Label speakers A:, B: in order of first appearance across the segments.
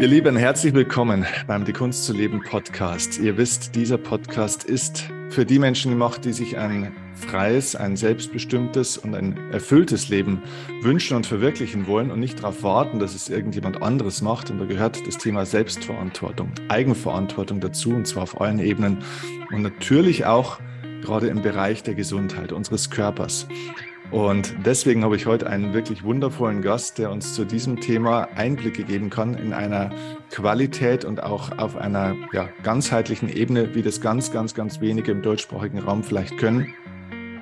A: Ihr Lieben, herzlich willkommen beim Die Kunst zu leben Podcast. Ihr wisst, dieser Podcast ist für die Menschen gemacht, die sich ein freies, ein selbstbestimmtes und ein erfülltes Leben wünschen und verwirklichen wollen und nicht darauf warten, dass es irgendjemand anderes macht. Und da gehört das Thema Selbstverantwortung, Eigenverantwortung dazu, und zwar auf allen Ebenen und natürlich auch gerade im Bereich der Gesundheit unseres Körpers. Und deswegen habe ich heute einen wirklich wundervollen Gast, der uns zu diesem Thema Einblicke geben kann in einer Qualität und auch auf einer ja, ganzheitlichen Ebene, wie das ganz, ganz, ganz wenige im deutschsprachigen Raum vielleicht können.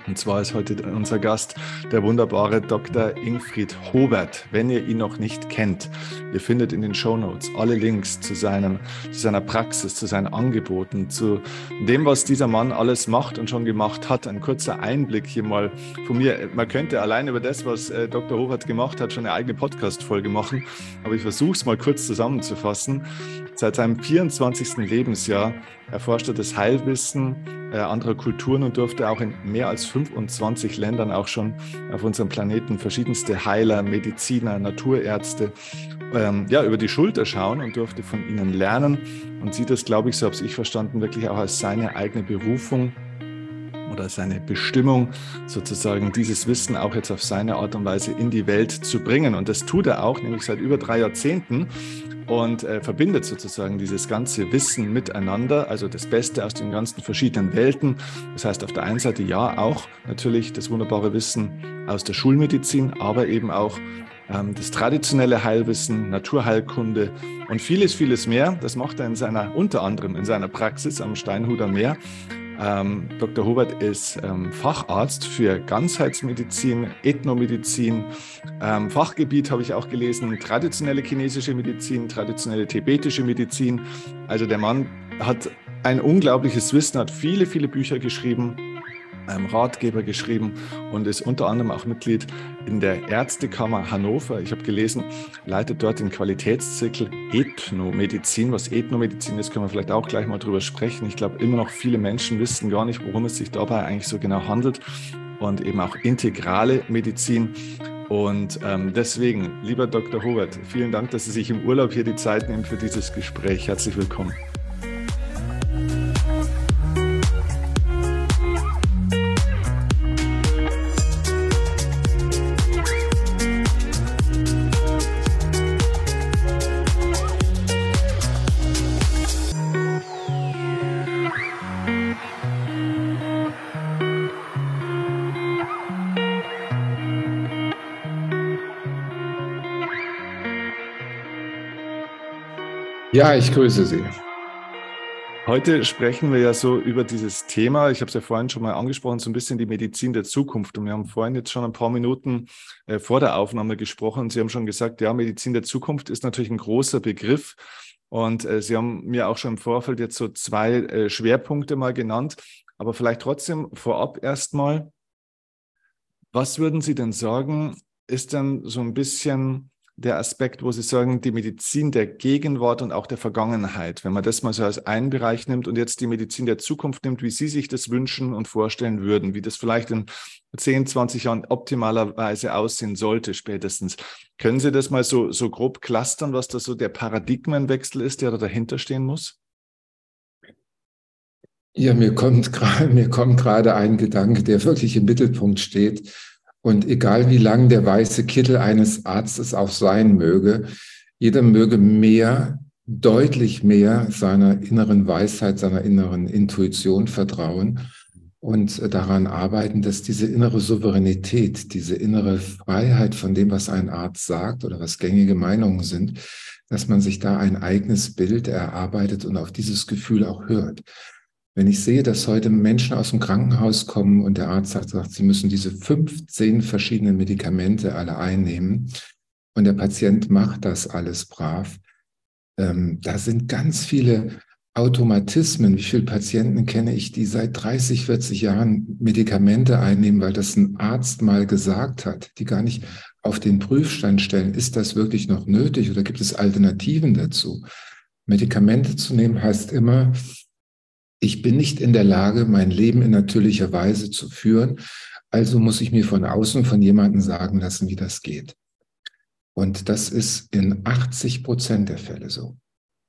A: Und zwar ist heute unser Gast der wunderbare Dr. Ingfried Hobert. Wenn ihr ihn noch nicht kennt, ihr findet in den Show Notes alle Links zu, seinem, zu seiner Praxis, zu seinen Angeboten, zu dem, was dieser Mann alles macht und schon gemacht hat. Ein kurzer Einblick hier mal von mir. Man könnte allein über das, was äh, Dr. Hobert gemacht hat, schon eine eigene Podcast-Folge machen. Aber ich versuche es mal kurz zusammenzufassen. Seit seinem 24. Lebensjahr erforscht er das Heilwissen äh, anderer Kulturen und durfte auch in mehr als 25 Ländern auch schon auf unserem Planeten verschiedenste Heiler, Mediziner, Naturärzte ähm, ja, über die Schulter schauen und durfte von ihnen lernen und sieht das, glaube ich, so habe ich verstanden, wirklich auch als seine eigene Berufung oder seine Bestimmung, sozusagen dieses Wissen auch jetzt auf seine Art und Weise in die Welt zu bringen. Und das tut er auch, nämlich seit über drei Jahrzehnten und äh, verbindet sozusagen dieses ganze Wissen miteinander, also das Beste aus den ganzen verschiedenen Welten. Das heißt auf der einen Seite ja auch natürlich das wunderbare Wissen aus der Schulmedizin, aber eben auch ähm, das traditionelle Heilwissen, Naturheilkunde und vieles, vieles mehr. Das macht er in seiner, unter anderem in seiner Praxis am Steinhuder Meer. Ähm, Dr. Hubert ist ähm, Facharzt für Ganzheitsmedizin, Ethnomedizin. Ähm, Fachgebiet habe ich auch gelesen, traditionelle chinesische Medizin, traditionelle tibetische Medizin. Also der Mann hat ein unglaubliches Wissen, hat viele, viele Bücher geschrieben einem Ratgeber geschrieben und ist unter anderem auch Mitglied in der Ärztekammer Hannover. Ich habe gelesen, leitet dort den Qualitätszirkel Ethnomedizin. Was Ethnomedizin ist, können wir vielleicht auch gleich mal drüber sprechen. Ich glaube, immer noch viele Menschen wissen gar nicht, worum es sich dabei eigentlich so genau handelt und eben auch integrale Medizin. Und ähm, deswegen, lieber Dr. Hubert, vielen Dank, dass Sie sich im Urlaub hier die Zeit nehmen für dieses Gespräch. Herzlich willkommen.
B: Ja, ich grüße Sie.
A: Heute sprechen wir ja so über dieses Thema. Ich habe es ja vorhin schon mal angesprochen, so ein bisschen die Medizin der Zukunft. Und wir haben vorhin jetzt schon ein paar Minuten äh, vor der Aufnahme gesprochen. Und Sie haben schon gesagt, ja, Medizin der Zukunft ist natürlich ein großer Begriff. Und äh, Sie haben mir auch schon im Vorfeld jetzt so zwei äh, Schwerpunkte mal genannt. Aber vielleicht trotzdem vorab erstmal, was würden Sie denn sagen, ist denn so ein bisschen der Aspekt, wo Sie sagen, die Medizin der Gegenwart und auch der Vergangenheit, wenn man das mal so als einen Bereich nimmt und jetzt die Medizin der Zukunft nimmt, wie Sie sich das wünschen und vorstellen würden, wie das vielleicht in 10, 20 Jahren optimalerweise aussehen sollte, spätestens. Können Sie das mal so, so grob clustern, was da so der Paradigmenwechsel ist, der da dahinter stehen muss?
B: Ja, mir kommt mir kommt gerade ein Gedanke, der wirklich im Mittelpunkt steht und egal wie lang der weiße Kittel eines Arztes auch sein möge, jeder möge mehr, deutlich mehr seiner inneren Weisheit, seiner inneren Intuition vertrauen und daran arbeiten, dass diese innere Souveränität, diese innere Freiheit von dem, was ein Arzt sagt oder was gängige Meinungen sind, dass man sich da ein eigenes Bild erarbeitet und auf dieses Gefühl auch hört. Wenn ich sehe, dass heute Menschen aus dem Krankenhaus kommen und der Arzt sagt, sagt, sie müssen diese 15 verschiedenen Medikamente alle einnehmen und der Patient macht das alles brav, ähm, da sind ganz viele Automatismen. Wie viele Patienten kenne ich, die seit 30, 40 Jahren Medikamente einnehmen, weil das ein Arzt mal gesagt hat, die gar nicht auf den Prüfstand stellen, ist das wirklich noch nötig oder gibt es Alternativen dazu? Medikamente zu nehmen heißt immer, ich bin nicht in der Lage, mein Leben in natürlicher Weise zu führen. Also muss ich mir von außen von jemandem sagen lassen, wie das geht. Und das ist in 80 Prozent der Fälle so.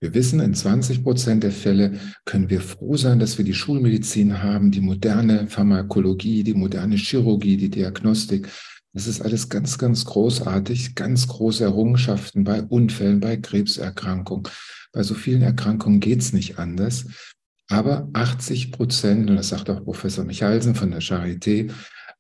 B: Wir wissen, in 20 Prozent der Fälle können wir froh sein, dass wir die Schulmedizin haben, die moderne Pharmakologie, die moderne Chirurgie, die Diagnostik. Das ist alles ganz, ganz großartig, ganz große Errungenschaften bei Unfällen, bei Krebserkrankungen. Bei so vielen Erkrankungen geht es nicht anders. Aber 80 Prozent, und das sagt auch Professor Michalsen von der Charité,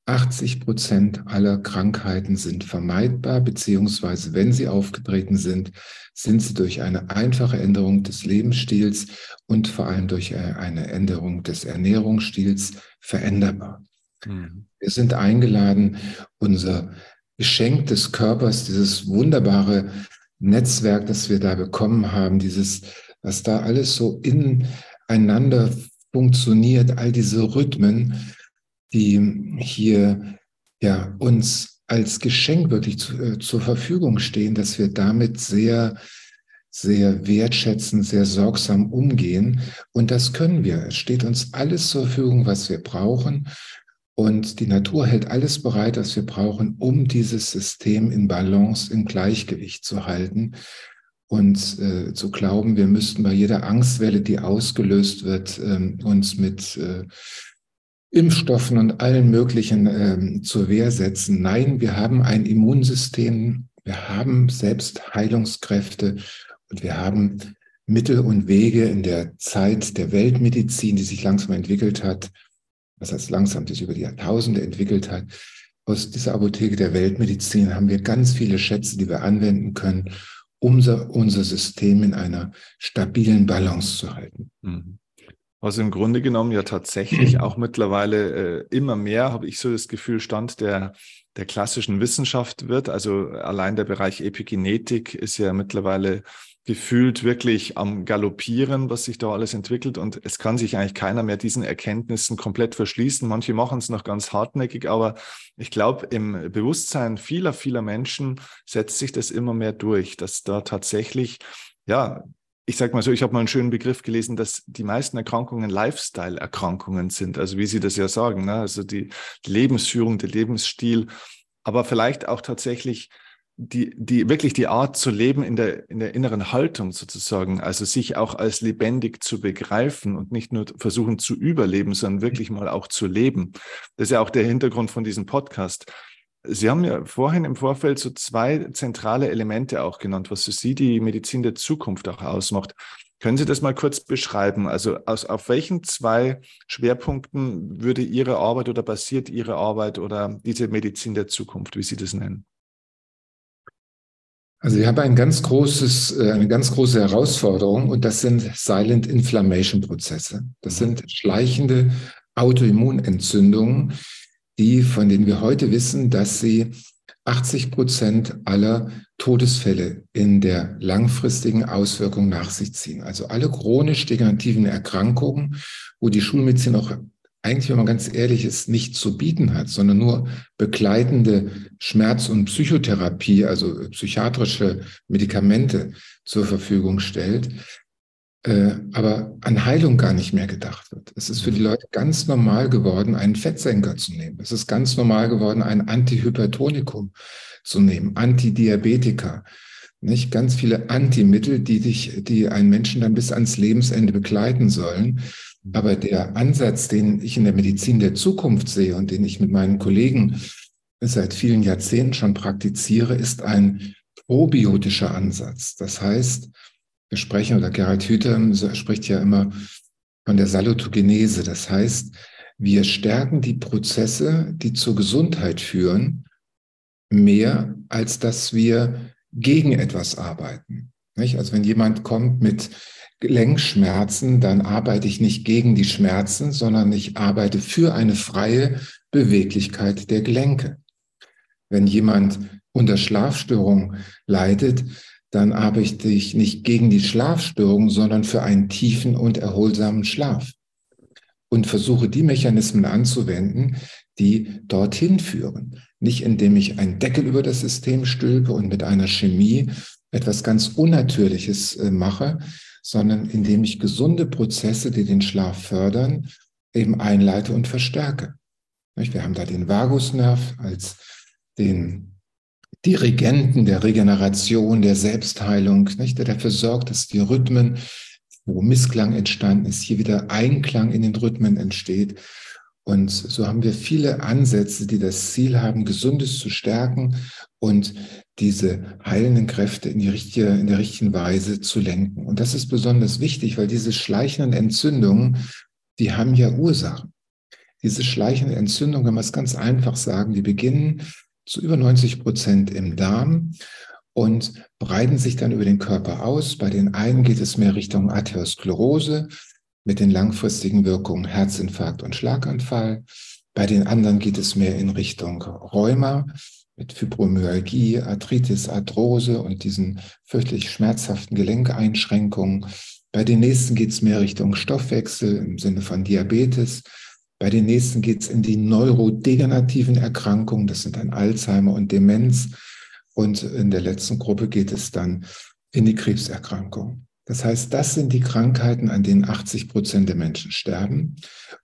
B: 80 Prozent aller Krankheiten sind vermeidbar, beziehungsweise wenn sie aufgetreten sind, sind sie durch eine einfache Änderung des Lebensstils und vor allem durch eine Änderung des Ernährungsstils veränderbar. Mhm. Wir sind eingeladen, unser Geschenk des Körpers, dieses wunderbare Netzwerk, das wir da bekommen haben, dieses, was da alles so ineinander funktioniert, all diese Rhythmen, die hier ja uns als Geschenk wirklich zu, äh, zur Verfügung stehen, dass wir damit sehr, sehr wertschätzend, sehr sorgsam umgehen. Und das können wir. Es steht uns alles zur Verfügung, was wir brauchen. Und die Natur hält alles bereit, was wir brauchen, um dieses System in Balance, im Gleichgewicht zu halten. Und äh, zu glauben, wir müssten bei jeder Angstwelle, die ausgelöst wird, äh, uns mit äh, Impfstoffen und allen möglichen äh, zur Wehr setzen. Nein, wir haben ein Immunsystem, wir haben selbst Heilungskräfte und wir haben Mittel und Wege in der Zeit der Weltmedizin, die sich langsam entwickelt hat, was heißt langsam, die sich über die Jahrtausende entwickelt hat. Aus dieser Apotheke der Weltmedizin haben wir ganz viele Schätze, die wir anwenden können, unser, unser System in einer stabilen Balance zu halten. Mhm.
A: Was im Grunde genommen ja tatsächlich auch mittlerweile äh, immer mehr, habe ich so das Gefühl, Stand der, der klassischen Wissenschaft wird. Also allein der Bereich Epigenetik ist ja mittlerweile gefühlt wirklich am Galoppieren, was sich da alles entwickelt. Und es kann sich eigentlich keiner mehr diesen Erkenntnissen komplett verschließen. Manche machen es noch ganz hartnäckig, aber ich glaube, im Bewusstsein vieler, vieler Menschen setzt sich das immer mehr durch, dass da tatsächlich ja, ich sage mal so, ich habe mal einen schönen Begriff gelesen, dass die meisten Erkrankungen Lifestyle-Erkrankungen sind, also wie Sie das ja sagen, ne? also die, Lebensführung, der Lebensstil, aber vielleicht auch tatsächlich die, die wirklich die Art zu leben in der, in der inneren Haltung sozusagen, also sich auch als lebendig zu begreifen und nicht nur versuchen zu überleben, sondern wirklich mal auch zu leben. Das ist ja auch der Hintergrund von diesem Podcast. Sie haben ja vorhin im Vorfeld so zwei zentrale Elemente auch genannt, was für Sie die Medizin der Zukunft auch ausmacht. Können Sie das mal kurz beschreiben? Also aus, auf welchen zwei Schwerpunkten würde Ihre Arbeit oder basiert Ihre Arbeit oder diese Medizin der Zukunft, wie Sie das nennen?
B: Also ich habe ein ganz großes, äh, eine ganz große Herausforderung und das sind Silent Inflammation Prozesse. Das mhm. sind schleichende Autoimmunentzündungen, die, von denen wir heute wissen, dass sie 80 Prozent aller Todesfälle in der langfristigen Auswirkung nach sich ziehen. Also alle chronisch degenerativen Erkrankungen, wo die Schulmedizin auch eigentlich, wenn man ganz ehrlich ist, nichts zu bieten hat, sondern nur begleitende Schmerz- und Psychotherapie, also psychiatrische Medikamente zur Verfügung stellt, äh, aber an Heilung gar nicht mehr gedacht wird. Es ist für die Leute ganz normal geworden, einen Fettsenker zu nehmen. Es ist ganz normal geworden, ein Antihypertonikum zu nehmen, Antidiabetika. Nicht ganz viele Antimittel, die dich, die einen Menschen dann bis ans Lebensende begleiten sollen. Aber der Ansatz, den ich in der Medizin der Zukunft sehe und den ich mit meinen Kollegen seit vielen Jahrzehnten schon praktiziere, ist ein probiotischer Ansatz. Das heißt, wir sprechen, oder Gerhard Hüther spricht ja immer von der Salutogenese. Das heißt, wir stärken die Prozesse, die zur Gesundheit führen, mehr, als dass wir gegen etwas arbeiten. Nicht? Also wenn jemand kommt mit Gelenkschmerzen, dann arbeite ich nicht gegen die Schmerzen, sondern ich arbeite für eine freie Beweglichkeit der Gelenke. Wenn jemand unter Schlafstörung leidet, dann arbeite ich nicht gegen die Schlafstörung, sondern für einen tiefen und erholsamen Schlaf und versuche die Mechanismen anzuwenden, die dorthin führen. Nicht indem ich einen Deckel über das System stülpe und mit einer Chemie etwas ganz Unnatürliches äh, mache, sondern indem ich gesunde Prozesse, die den Schlaf fördern, eben einleite und verstärke. Wir haben da den Vagusnerv als den Dirigenten der Regeneration, der Selbstheilung, der dafür sorgt, dass die Rhythmen, wo Missklang entstanden ist, hier wieder Einklang in den Rhythmen entsteht. Und so haben wir viele Ansätze, die das Ziel haben, Gesundes zu stärken und diese heilenden Kräfte in, die richtige, in der richtigen Weise zu lenken. Und das ist besonders wichtig, weil diese schleichenden Entzündungen, die haben ja Ursachen. Diese schleichende Entzündung, wenn wir es ganz einfach sagen, die beginnen zu über 90 Prozent im Darm und breiten sich dann über den Körper aus. Bei den einen geht es mehr Richtung Arteriosklerose mit den langfristigen Wirkungen Herzinfarkt und Schlaganfall. Bei den anderen geht es mehr in Richtung Rheuma mit Fibromyalgie, Arthritis, Arthrose und diesen fürchterlich schmerzhaften Gelenkeinschränkungen. Bei den nächsten geht es mehr Richtung Stoffwechsel im Sinne von Diabetes. Bei den nächsten geht es in die neurodegenerativen Erkrankungen, das sind dann Alzheimer und Demenz. Und in der letzten Gruppe geht es dann in die Krebserkrankung. Das heißt, das sind die Krankheiten, an denen 80 Prozent der Menschen sterben.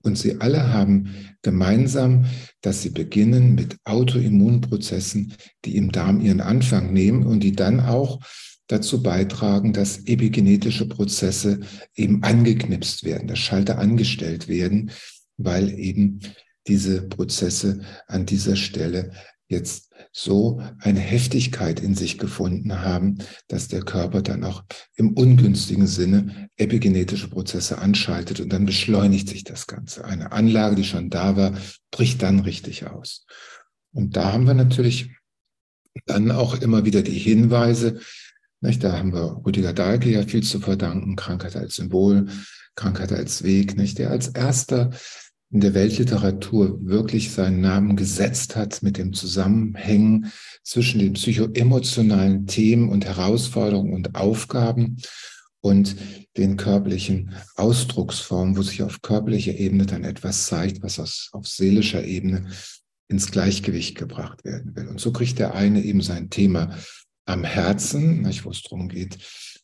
B: Und sie alle haben gemeinsam, dass sie beginnen mit Autoimmunprozessen, die im Darm ihren Anfang nehmen und die dann auch dazu beitragen, dass epigenetische Prozesse eben angeknipst werden, dass Schalter angestellt werden, weil eben diese Prozesse an dieser Stelle jetzt so eine Heftigkeit in sich gefunden haben, dass der Körper dann auch im ungünstigen Sinne epigenetische Prozesse anschaltet und dann beschleunigt sich das Ganze. Eine Anlage, die schon da war, bricht dann richtig aus. Und da haben wir natürlich dann auch immer wieder die Hinweise, nicht? da haben wir Rüdiger Dahlke ja viel zu verdanken, Krankheit als Symbol, Krankheit als Weg, nicht? der als erster in der Weltliteratur wirklich seinen Namen gesetzt hat mit dem Zusammenhängen zwischen den psychoemotionalen Themen und Herausforderungen und Aufgaben und den körperlichen Ausdrucksformen, wo sich auf körperlicher Ebene dann etwas zeigt, was aus, auf seelischer Ebene ins Gleichgewicht gebracht werden will. Und so kriegt der eine eben sein Thema am Herzen, wo es darum geht,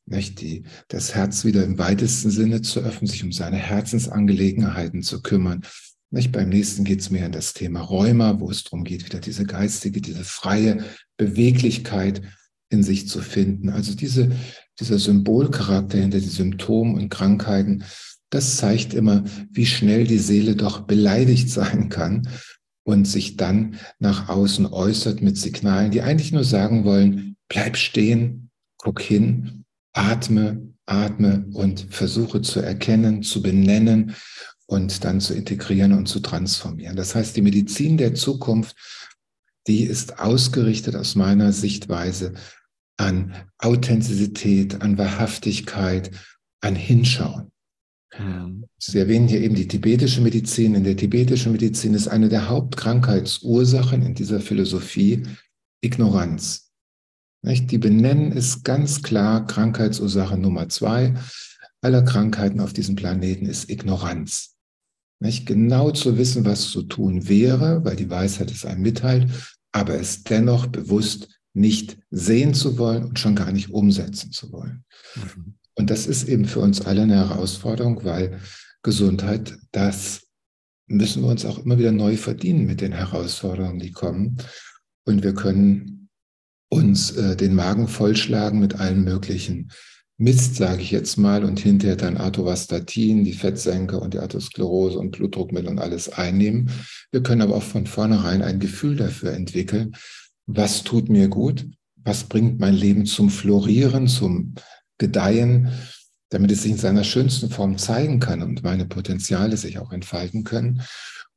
B: nicht, die, das Herz wieder im weitesten Sinne zu öffnen, sich um seine Herzensangelegenheiten zu kümmern. Nicht, beim nächsten geht es mehr in das Thema Rheuma, wo es darum geht, wieder diese geistige, diese freie Beweglichkeit in sich zu finden. Also diese, dieser Symbolcharakter hinter den Symptomen und Krankheiten, das zeigt immer, wie schnell die Seele doch beleidigt sein kann und sich dann nach außen äußert mit Signalen, die eigentlich nur sagen wollen, bleib stehen, guck hin atme, atme und versuche zu erkennen, zu benennen und dann zu integrieren und zu transformieren. Das heißt, die Medizin der Zukunft, die ist ausgerichtet aus meiner Sichtweise an Authentizität, an Wahrhaftigkeit, an Hinschauen. Mhm. Sie erwähnen hier eben die tibetische Medizin. In der tibetischen Medizin ist eine der Hauptkrankheitsursachen in dieser Philosophie Ignoranz. Die benennen es ganz klar, Krankheitsursache Nummer zwei aller Krankheiten auf diesem Planeten ist Ignoranz. Nicht? Genau zu wissen, was zu tun wäre, weil die Weisheit es einem mitteilt, aber es dennoch bewusst nicht sehen zu wollen und schon gar nicht umsetzen zu wollen. Mhm. Und das ist eben für uns alle eine Herausforderung, weil Gesundheit, das müssen wir uns auch immer wieder neu verdienen mit den Herausforderungen, die kommen. Und wir können uns äh, den Magen vollschlagen mit allen möglichen Mist, sage ich jetzt mal, und hinterher dann Atorvastatin, die Fettsenker und die Atherosklerose und Blutdruckmittel und alles einnehmen. Wir können aber auch von vornherein ein Gefühl dafür entwickeln, was tut mir gut, was bringt mein Leben zum Florieren, zum Gedeihen, damit es sich in seiner schönsten Form zeigen kann und meine Potenziale sich auch entfalten können.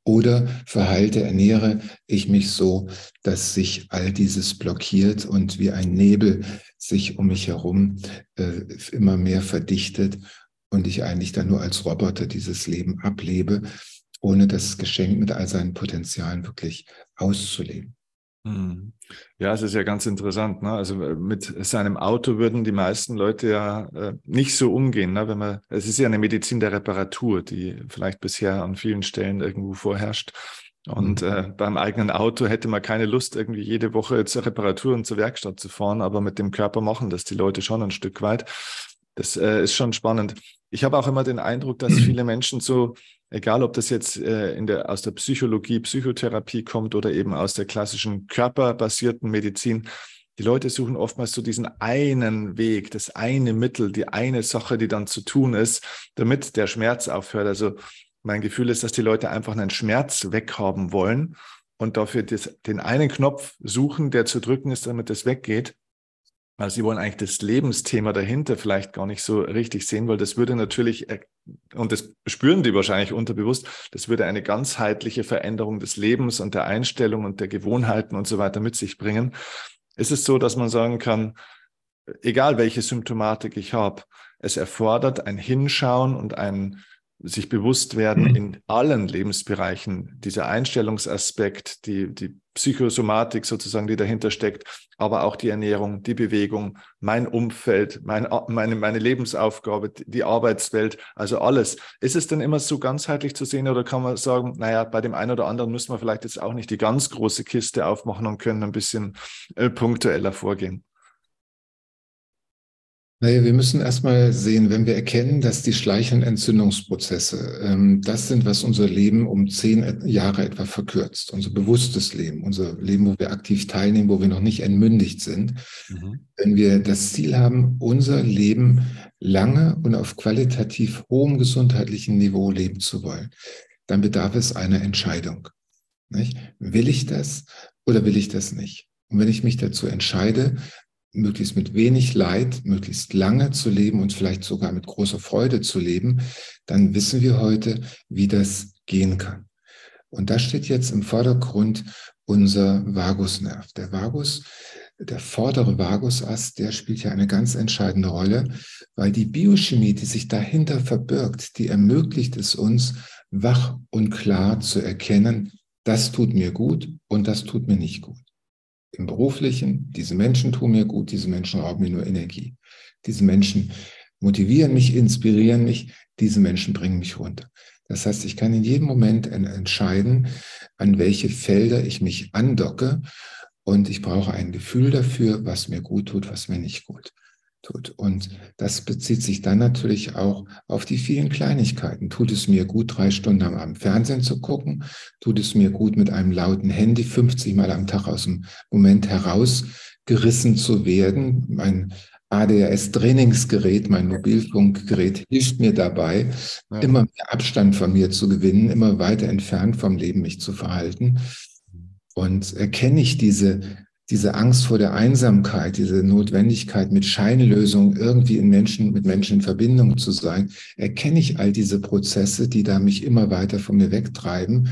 B: Oder verhalte, ernähre ich mich so, dass sich all dieses blockiert und wie ein Nebel sich um mich herum äh, immer mehr verdichtet und ich eigentlich dann nur als Roboter dieses Leben ablebe, ohne das Geschenk mit all seinen Potenzialen wirklich auszuleben.
A: Hm. Ja, es ist ja ganz interessant. Ne? Also äh, mit seinem Auto würden die meisten Leute ja äh, nicht so umgehen. Ne? Wenn man, es ist ja eine Medizin der Reparatur, die vielleicht bisher an vielen Stellen irgendwo vorherrscht. Und mhm. äh, beim eigenen Auto hätte man keine Lust, irgendwie jede Woche zur Reparatur und zur Werkstatt zu fahren, aber mit dem Körper machen das die Leute schon ein Stück weit. Das äh, ist schon spannend. Ich habe auch immer den Eindruck, dass viele Menschen so egal ob das jetzt äh, in der, aus der Psychologie, Psychotherapie kommt oder eben aus der klassischen körperbasierten Medizin, die Leute suchen oftmals so diesen einen Weg, das eine Mittel, die eine Sache, die dann zu tun ist, damit der Schmerz aufhört. Also mein Gefühl ist, dass die Leute einfach einen Schmerz weghaben wollen und dafür das, den einen Knopf suchen, der zu drücken ist, damit das weggeht. Also sie wollen eigentlich das Lebensthema dahinter vielleicht gar nicht so richtig sehen, weil das würde natürlich, äh, und das spüren die wahrscheinlich unterbewusst, das würde eine ganzheitliche Veränderung des Lebens und der Einstellung und der Gewohnheiten und so weiter mit sich bringen. Ist es so, dass man sagen kann, egal welche Symptomatik ich habe, es erfordert ein Hinschauen und ein sich bewusst werden mhm. in allen Lebensbereichen, dieser Einstellungsaspekt, die, die Psychosomatik sozusagen, die dahinter steckt, aber auch die Ernährung, die Bewegung, mein Umfeld, mein, meine, meine Lebensaufgabe, die Arbeitswelt, also alles. Ist es denn immer so ganzheitlich zu sehen oder kann man sagen, naja, bei dem einen oder anderen müssen wir vielleicht jetzt auch nicht die ganz große Kiste aufmachen und können ein bisschen äh, punktueller vorgehen?
B: Naja, wir müssen erstmal sehen, wenn wir erkennen, dass die schleichenden Entzündungsprozesse ähm, das sind, was unser Leben um zehn Jahre etwa verkürzt. Unser bewusstes Leben, unser Leben, wo wir aktiv teilnehmen, wo wir noch nicht entmündigt sind. Mhm. Wenn wir das Ziel haben, unser Leben lange und auf qualitativ hohem gesundheitlichen Niveau leben zu wollen, dann bedarf es einer Entscheidung. Nicht? Will ich das oder will ich das nicht? Und wenn ich mich dazu entscheide, möglichst mit wenig Leid, möglichst lange zu leben und vielleicht sogar mit großer Freude zu leben, dann wissen wir heute, wie das gehen kann. Und da steht jetzt im Vordergrund unser Vagusnerv. Der Vagus, der vordere Vagusast, der spielt ja eine ganz entscheidende Rolle, weil die Biochemie, die sich dahinter verbirgt, die ermöglicht es uns, wach und klar zu erkennen, das tut mir gut und das tut mir nicht gut im Beruflichen, diese Menschen tun mir gut, diese Menschen rauben mir nur Energie. Diese Menschen motivieren mich, inspirieren mich, diese Menschen bringen mich runter. Das heißt, ich kann in jedem Moment entscheiden, an welche Felder ich mich andocke und ich brauche ein Gefühl dafür, was mir gut tut, was mir nicht gut tut. Und das bezieht sich dann natürlich auch auf die vielen Kleinigkeiten. Tut es mir gut, drei Stunden am Abend Fernsehen zu gucken? Tut es mir gut, mit einem lauten Handy 50 Mal am Tag aus dem Moment herausgerissen zu werden? Mein ADHS-Trainingsgerät, mein Mobilfunkgerät hilft mir dabei, ja. immer mehr Abstand von mir zu gewinnen, immer weiter entfernt vom Leben mich zu verhalten. Und erkenne ich diese diese Angst vor der Einsamkeit, diese Notwendigkeit, mit Scheinlösungen irgendwie in Menschen, mit Menschen in Verbindung zu sein, erkenne ich all diese Prozesse, die da mich immer weiter von mir wegtreiben?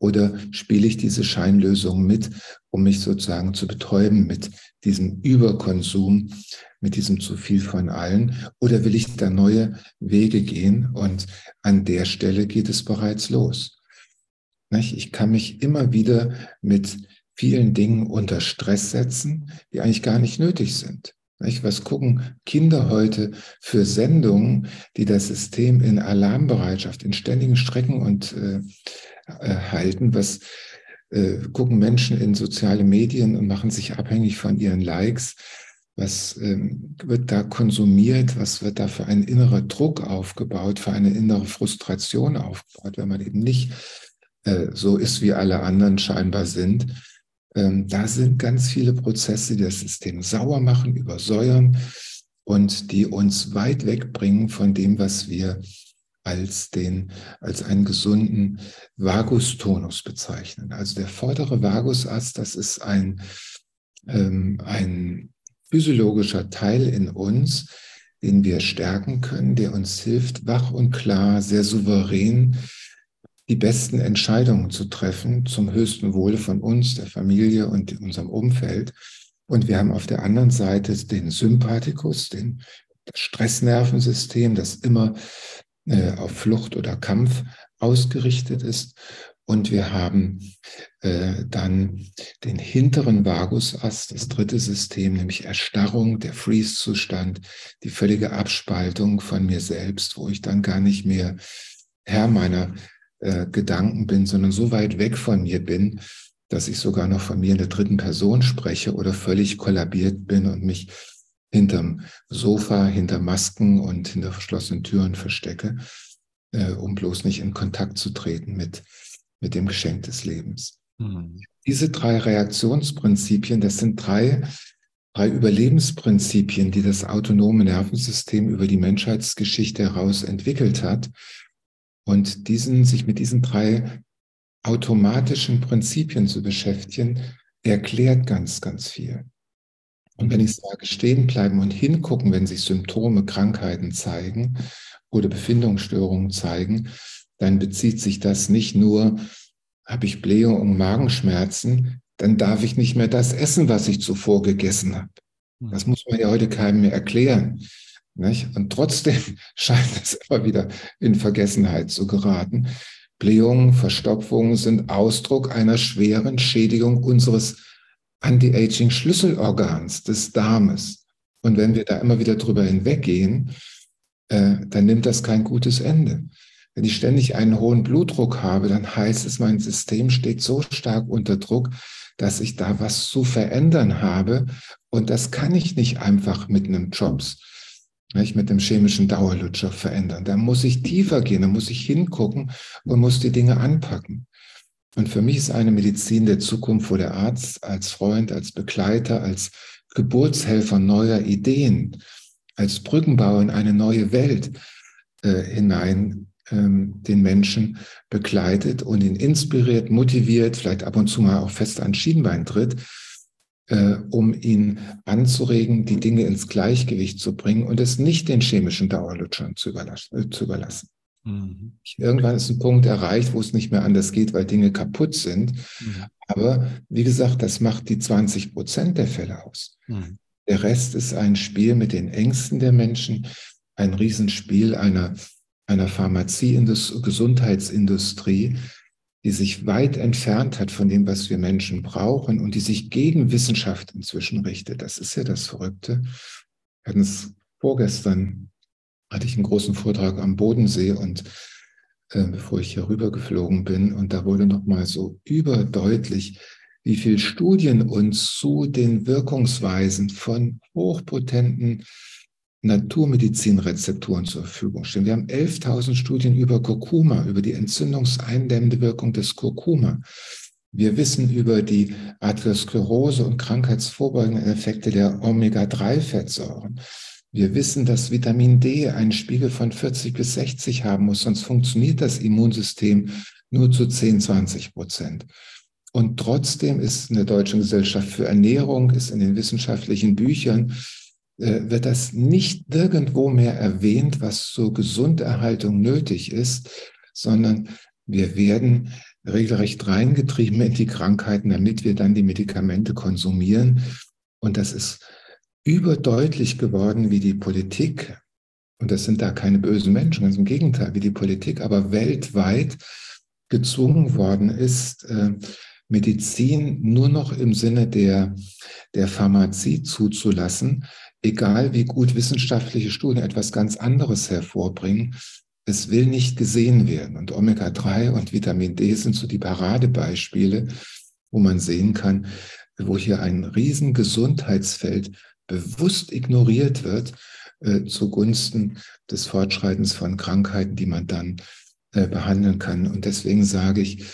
B: Oder spiele ich diese Scheinlösungen mit, um mich sozusagen zu betäuben mit diesem Überkonsum, mit diesem zu viel von allen? Oder will ich da neue Wege gehen? Und an der Stelle geht es bereits los. Ich kann mich immer wieder mit vielen Dingen unter Stress setzen, die eigentlich gar nicht nötig sind. Was gucken Kinder heute für Sendungen, die das System in Alarmbereitschaft, in ständigen Strecken und äh, äh, halten? Was äh, gucken Menschen in soziale Medien und machen sich abhängig von ihren Likes? Was ähm, wird da konsumiert? Was wird da für ein innerer Druck aufgebaut, für eine innere Frustration aufgebaut, wenn man eben nicht äh, so ist, wie alle anderen scheinbar sind? Ähm, da sind ganz viele Prozesse, die das System sauer machen, übersäuern und die uns weit wegbringen von dem, was wir als den, als einen gesunden Vagustonus bezeichnen. Also der vordere Vagusast, das ist ein, ähm, ein physiologischer Teil in uns, den wir stärken können, der uns hilft, wach und klar, sehr souverän die besten Entscheidungen zu treffen zum höchsten Wohle von uns, der Familie und unserem Umfeld. Und wir haben auf der anderen Seite den Sympathikus, den, das Stressnervensystem, das immer äh, auf Flucht oder Kampf ausgerichtet ist. Und wir haben äh, dann den hinteren Vagusast, das dritte System, nämlich Erstarrung, der Freeze-Zustand, die völlige Abspaltung von mir selbst, wo ich dann gar nicht mehr Herr meiner äh, Gedanken bin, sondern so weit weg von mir bin, dass ich sogar noch von mir in der dritten Person spreche oder völlig kollabiert bin und mich hinterm Sofa, hinter Masken und hinter verschlossenen Türen verstecke. äh, um bloß nicht in Kontakt zu treten mit, mit dem Geschenk des Lebens. Mhm. Diese drei Reaktionsprinzipien, das sind drei, drei Überlebensprinzipien, die das autonome Nervensystem über die Menschheitsgeschichte heraus entwickelt hat. Und diesen, sich mit diesen drei automatischen Prinzipien zu beschäftigen, erklärt ganz, ganz viel. Und wenn ich sage, stehen bleiben und hingucken, wenn sich Symptome, Krankheiten zeigen oder Befindungsstörungen zeigen, dann bezieht sich das nicht nur, habe ich Blähung und Magenschmerzen, dann darf ich nicht mehr das essen, was ich zuvor gegessen habe. Hm. Das muss man ja heute keinem mehr erklären. Nicht? Und trotzdem scheint es immer wieder in Vergessenheit zu geraten. Blähungen, Verstopfungen sind Ausdruck einer schweren Schädigung unseres Anti-Aging-Schlüsselorgans des Darmes. Und wenn wir da immer wieder drüber hinweggehen, äh, dann nimmt das kein gutes Ende. Wenn ich ständig einen hohen Blutdruck habe, dann heißt es, mein System steht so stark unter Druck, dass ich da was zu verändern habe. Und das kann ich nicht einfach mit einem Jobs, nicht, mit dem chemischen Dauerlutscher verändern. Da muss ich tiefer gehen, da muss ich hingucken und muss die Dinge anpacken. Und für mich ist eine Medizin der Zukunft, wo der Arzt als Freund, als Begleiter, als Geburtshelfer neuer Ideen, als Brückenbauer in eine neue Welt äh, hinein ähm, den Menschen begleitet und ihn inspiriert, motiviert, vielleicht ab und zu mal auch fest an Schienbein tritt, äh, um ihn anzuregen, die Dinge ins Gleichgewicht zu bringen und es nicht den chemischen Dauerlutschern zu, überlassen. Äh, zu überlassen. Mhm. Irgendwann ist ein Punkt erreicht, wo es nicht mehr anders geht, weil Dinge kaputt sind. Mhm. Aber wie gesagt, das macht die 20 Prozent der Fälle aus. Mhm. Der Rest ist ein Spiel mit den Ängsten der Menschen, ein Riesenspiel einer, einer Pharmazie, Gesundheitsindustrie, die sich weit entfernt hat von dem, was wir Menschen brauchen und die sich gegen Wissenschaft inzwischen richtet. Das ist ja das Verrückte. Wir hatten es vorgestern hatte ich einen großen Vortrag am Bodensee und äh, bevor ich hier rüber geflogen bin und da wurde nochmal so überdeutlich, wie viele Studien uns zu den Wirkungsweisen von hochpotenten Naturmedizinrezepturen zur Verfügung stehen. Wir haben 11.000 Studien über Kurkuma, über die entzündungseindämmende Wirkung des Kurkuma. Wir wissen über die Arteriosklerose und krankheitsvorbeugenden Effekte der Omega-3-Fettsäuren. Wir wissen, dass Vitamin D einen Spiegel von 40 bis 60 haben muss, sonst funktioniert das Immunsystem nur zu 10, 20 Prozent. Und trotzdem ist in der Deutschen Gesellschaft für Ernährung, ist in den wissenschaftlichen Büchern, wird das nicht irgendwo mehr erwähnt, was zur Gesunderhaltung nötig ist, sondern wir werden regelrecht reingetrieben in die Krankheiten, damit wir dann die Medikamente konsumieren. Und das ist überdeutlich geworden, wie die Politik, und das sind da keine bösen Menschen, ganz im Gegenteil, wie die Politik aber weltweit gezwungen worden ist, äh, Medizin nur noch im Sinne der, der Pharmazie zuzulassen, egal wie gut wissenschaftliche Studien etwas ganz anderes hervorbringen. Es will nicht gesehen werden. Und Omega-3 und Vitamin D sind so die Paradebeispiele, wo man sehen kann, wo hier ein riesen Gesundheitsfeld bewusst ignoriert wird äh, zugunsten des Fortschreitens von Krankheiten, die man dann äh, behandeln kann. Und deswegen sage ich,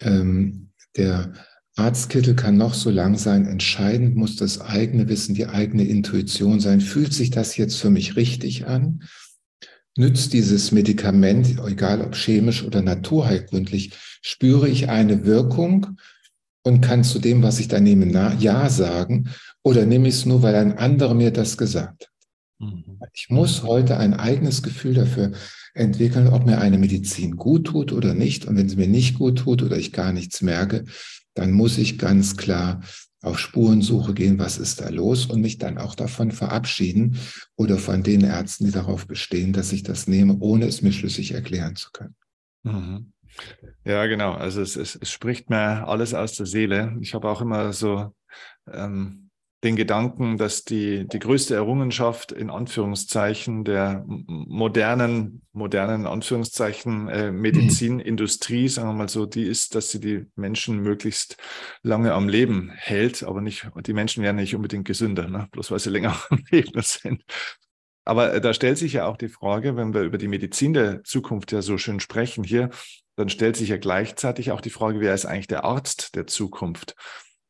B: ähm, der Arztkittel kann noch so lang sein. Entscheidend muss das eigene Wissen, die eigene Intuition sein. Fühlt sich das jetzt für mich richtig an? Nützt dieses Medikament, egal ob chemisch oder naturheilkundlich, spüre ich eine Wirkung und kann zu dem, was ich da nehme, Ja sagen oder nehme ich es nur, weil ein anderer mir das gesagt hat? Mhm. Ich muss heute ein eigenes Gefühl dafür entwickeln, ob mir eine Medizin gut tut oder nicht. Und wenn sie mir nicht gut tut oder ich gar nichts merke, dann muss ich ganz klar auf Spurensuche gehen, was ist da los und mich dann auch davon verabschieden oder von den Ärzten, die darauf bestehen, dass ich das nehme, ohne es mir schlüssig erklären zu können.
A: Mhm. Ja, genau. Also es, es, es, spricht mir alles aus der Seele. Ich habe auch immer so ähm, den Gedanken, dass die, die größte Errungenschaft in Anführungszeichen der modernen, modernen Anführungszeichen äh, Medizinindustrie, sagen wir mal so, die ist, dass sie die Menschen möglichst lange am Leben hält, aber nicht, die Menschen werden nicht unbedingt gesünder, ne? bloß weil sie länger am Leben sind. Aber äh, da stellt sich ja auch die Frage, wenn wir über die Medizin der Zukunft ja so schön sprechen hier, dann stellt sich ja gleichzeitig auch die Frage, wer ist eigentlich der Arzt der Zukunft?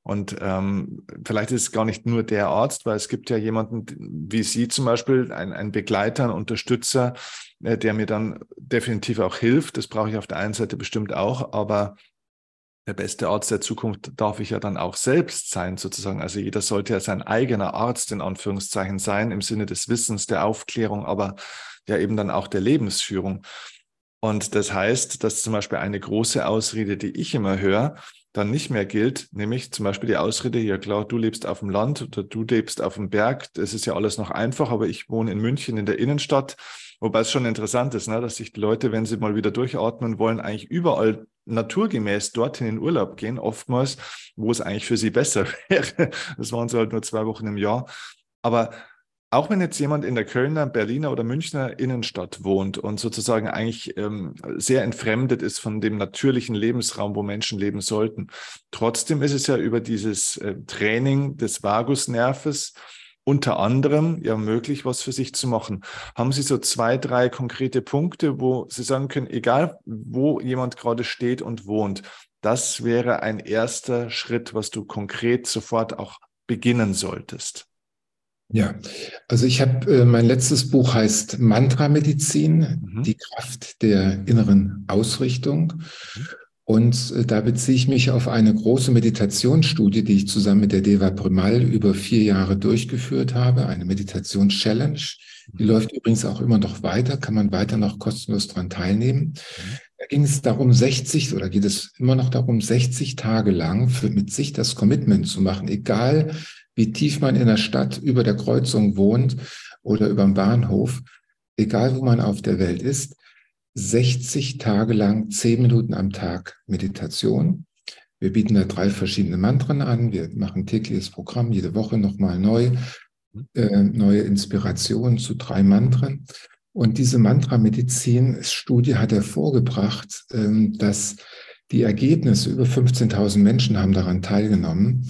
A: Und ähm, vielleicht ist es gar nicht nur der Arzt, weil es gibt ja jemanden wie Sie zum Beispiel, ein, ein Begleiter, ein Unterstützer, äh, der mir dann definitiv auch hilft. Das brauche ich auf der einen Seite bestimmt auch, aber der beste Arzt der Zukunft darf ich ja dann auch selbst sein, sozusagen. Also jeder sollte ja sein eigener Arzt in Anführungszeichen sein, im Sinne des Wissens, der Aufklärung, aber ja eben dann auch der Lebensführung. Und das heißt, dass zum Beispiel eine große Ausrede, die ich immer höre, dann nicht mehr gilt, nämlich zum Beispiel die Ausrede, ja klar, du lebst auf dem Land oder du lebst auf dem Berg, das ist ja alles noch einfach, aber ich wohne in München in der Innenstadt, wobei es schon interessant ist, ne, dass sich die Leute, wenn sie mal wieder durchatmen wollen, eigentlich überall naturgemäß dorthin in Urlaub gehen, oftmals, wo es eigentlich für sie besser wäre. Das waren so halt nur zwei Wochen im Jahr. Aber auch wenn jetzt jemand in der Kölner, Berliner oder Münchner Innenstadt wohnt und sozusagen eigentlich ähm, sehr entfremdet ist von dem natürlichen Lebensraum, wo Menschen leben sollten, trotzdem ist es ja über dieses äh, Training des Vagusnerves unter anderem ja möglich, was für sich zu machen. Haben Sie so zwei, drei konkrete Punkte, wo Sie sagen können, egal wo jemand gerade steht und wohnt, das wäre ein erster Schritt, was du konkret sofort auch beginnen solltest?
B: Ja, also ich habe, äh, mein letztes Buch heißt Mantra-Medizin, mhm. die Kraft der inneren Ausrichtung. Mhm. Und äh, da beziehe ich mich auf eine große Meditationsstudie, die ich zusammen mit der Deva Primal über vier Jahre durchgeführt habe, eine Meditations-Challenge. Die mhm. läuft übrigens auch immer noch weiter, kann man weiter noch kostenlos dran teilnehmen. Mhm. Da ging es darum, 60 oder geht es immer noch darum, 60 Tage lang für, mit sich das Commitment zu machen, egal wie tief man in der Stadt über der Kreuzung wohnt oder über dem Bahnhof, egal wo man auf der Welt ist, 60 Tage lang, 10 Minuten am Tag Meditation. Wir bieten da drei verschiedene Mantren an. Wir machen tägliches Programm, jede Woche nochmal neu, äh, neue Inspirationen zu drei Mantren. Und diese Mantra-Medizin-Studie hat hervorgebracht, äh, dass die Ergebnisse, über 15.000 Menschen haben daran teilgenommen,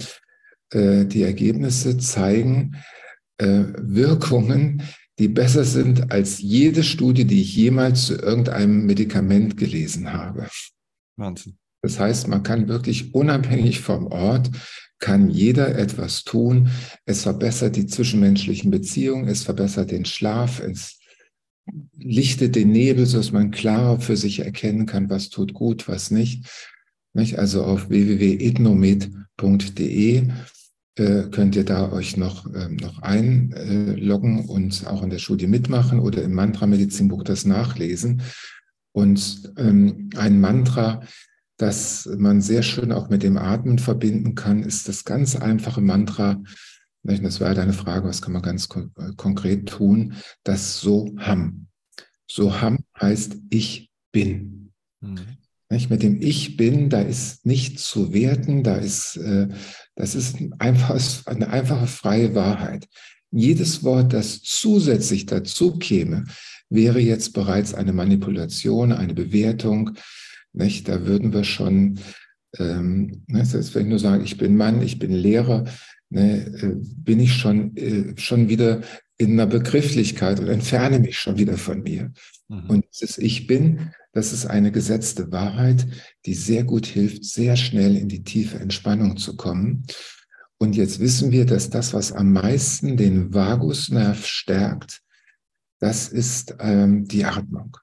B: äh, die Ergebnisse zeigen äh, Wirkungen, die besser sind als jede Studie, die ich jemals zu irgendeinem Medikament gelesen habe. Wahnsinn. Das heißt, man kann wirklich unabhängig vom Ort, kann jeder etwas tun. Es verbessert die zwischenmenschlichen Beziehungen, es verbessert den Schlaf, es lichtet den Nebel, sodass man klarer für sich erkennen kann, was tut gut, was nicht. Also auf www.ethnomed.de könnt ihr da euch noch, äh, noch einloggen und auch in der Studie mitmachen oder im Mantra-Medizinbuch das nachlesen. Und ähm, ein Mantra, das man sehr schön auch mit dem Atmen verbinden kann, ist das ganz einfache Mantra. Das war deine Frage, was kann man ganz äh, konkret tun? Das Soham. Soham heißt ich bin. Mhm. Nicht? Mit dem Ich bin, da ist nichts zu werten, da ist, äh, das ist ein einfaches, eine einfache freie Wahrheit. Jedes Wort, das zusätzlich dazu käme, wäre jetzt bereits eine Manipulation, eine Bewertung. Nicht? Da würden wir schon, ähm, ne, das heißt, wenn ich nur sage, ich bin Mann, ich bin Lehrer, ne, äh, bin ich schon, äh, schon wieder in einer Begrifflichkeit und entferne mich schon wieder von mir. Mhm. Und dieses Ich bin, das ist eine gesetzte Wahrheit, die sehr gut hilft, sehr schnell in die tiefe Entspannung zu kommen. Und jetzt wissen wir, dass das, was am meisten den Vagusnerv stärkt, das ist ähm, die Atmung.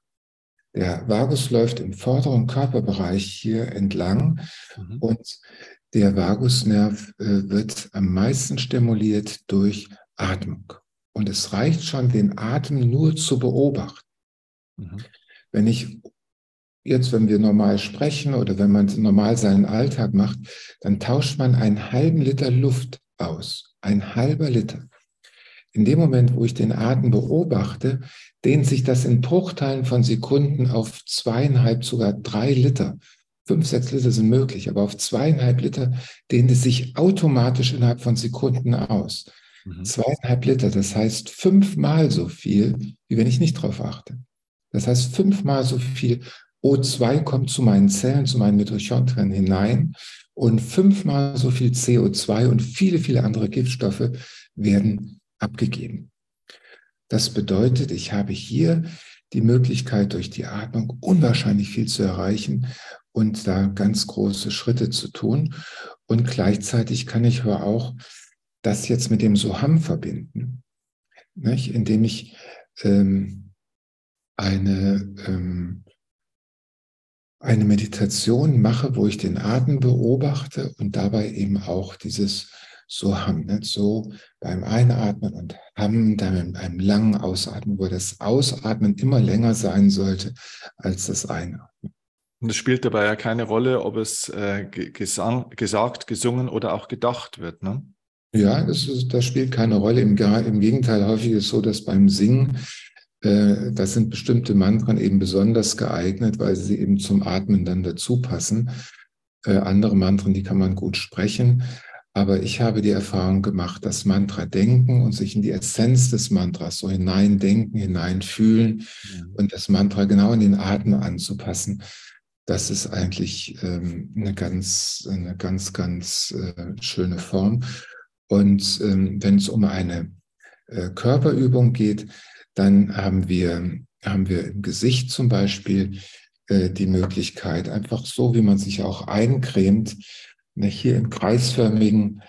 B: Der Vagus läuft im vorderen Körperbereich hier entlang mhm. und der Vagusnerv äh, wird am meisten stimuliert durch Atmung. Und es reicht schon, den Atem nur zu beobachten. Mhm. Wenn ich jetzt, wenn wir normal sprechen oder wenn man normal seinen Alltag macht, dann tauscht man einen halben Liter Luft aus. Ein halber Liter. In dem Moment, wo ich den Atem beobachte, dehnt sich das in Bruchteilen von Sekunden auf zweieinhalb, sogar drei Liter. Fünf, sechs Liter sind möglich, aber auf zweieinhalb Liter dehnt es sich automatisch innerhalb von Sekunden aus. Mhm. Zweieinhalb Liter, das heißt fünfmal so viel, wie wenn ich nicht drauf achte. Das heißt, fünfmal so viel O2 kommt zu meinen Zellen, zu meinen Mitochondrien hinein und fünfmal so viel CO2 und viele, viele andere Giftstoffe werden abgegeben. Das bedeutet, ich habe hier die Möglichkeit, durch die Atmung unwahrscheinlich viel zu erreichen und da ganz große Schritte zu tun. Und gleichzeitig kann ich aber auch das jetzt mit dem Soham verbinden, nicht? indem ich ähm, eine, ähm, eine Meditation mache, wo ich den Atem beobachte und dabei eben auch dieses Soham, nicht? so beim Einatmen und Ham, dann beim langen Ausatmen, wo das Ausatmen immer länger sein sollte als das Einatmen.
A: Und es spielt dabei ja keine Rolle, ob es äh, gesang, gesagt, gesungen oder auch gedacht wird. Ne?
B: Ja, das, ist, das spielt keine Rolle. Im, Im, Gegenteil, häufig ist es so, dass beim Singen, das sind bestimmte Mantren eben besonders geeignet, weil sie eben zum Atmen dann dazu passen. Äh, andere Mantren, die kann man gut sprechen. Aber ich habe die Erfahrung gemacht, dass Mantra denken und sich in die Essenz des Mantras so hineindenken, hineinfühlen ja. und das Mantra genau in den Atem anzupassen das ist eigentlich ähm, eine ganz, eine ganz, ganz äh, schöne Form. Und ähm, wenn es um eine äh, Körperübung geht, dann haben wir, haben wir im Gesicht zum Beispiel äh, die Möglichkeit, einfach so, wie man sich auch eincremt, ne, hier in kreisförmigen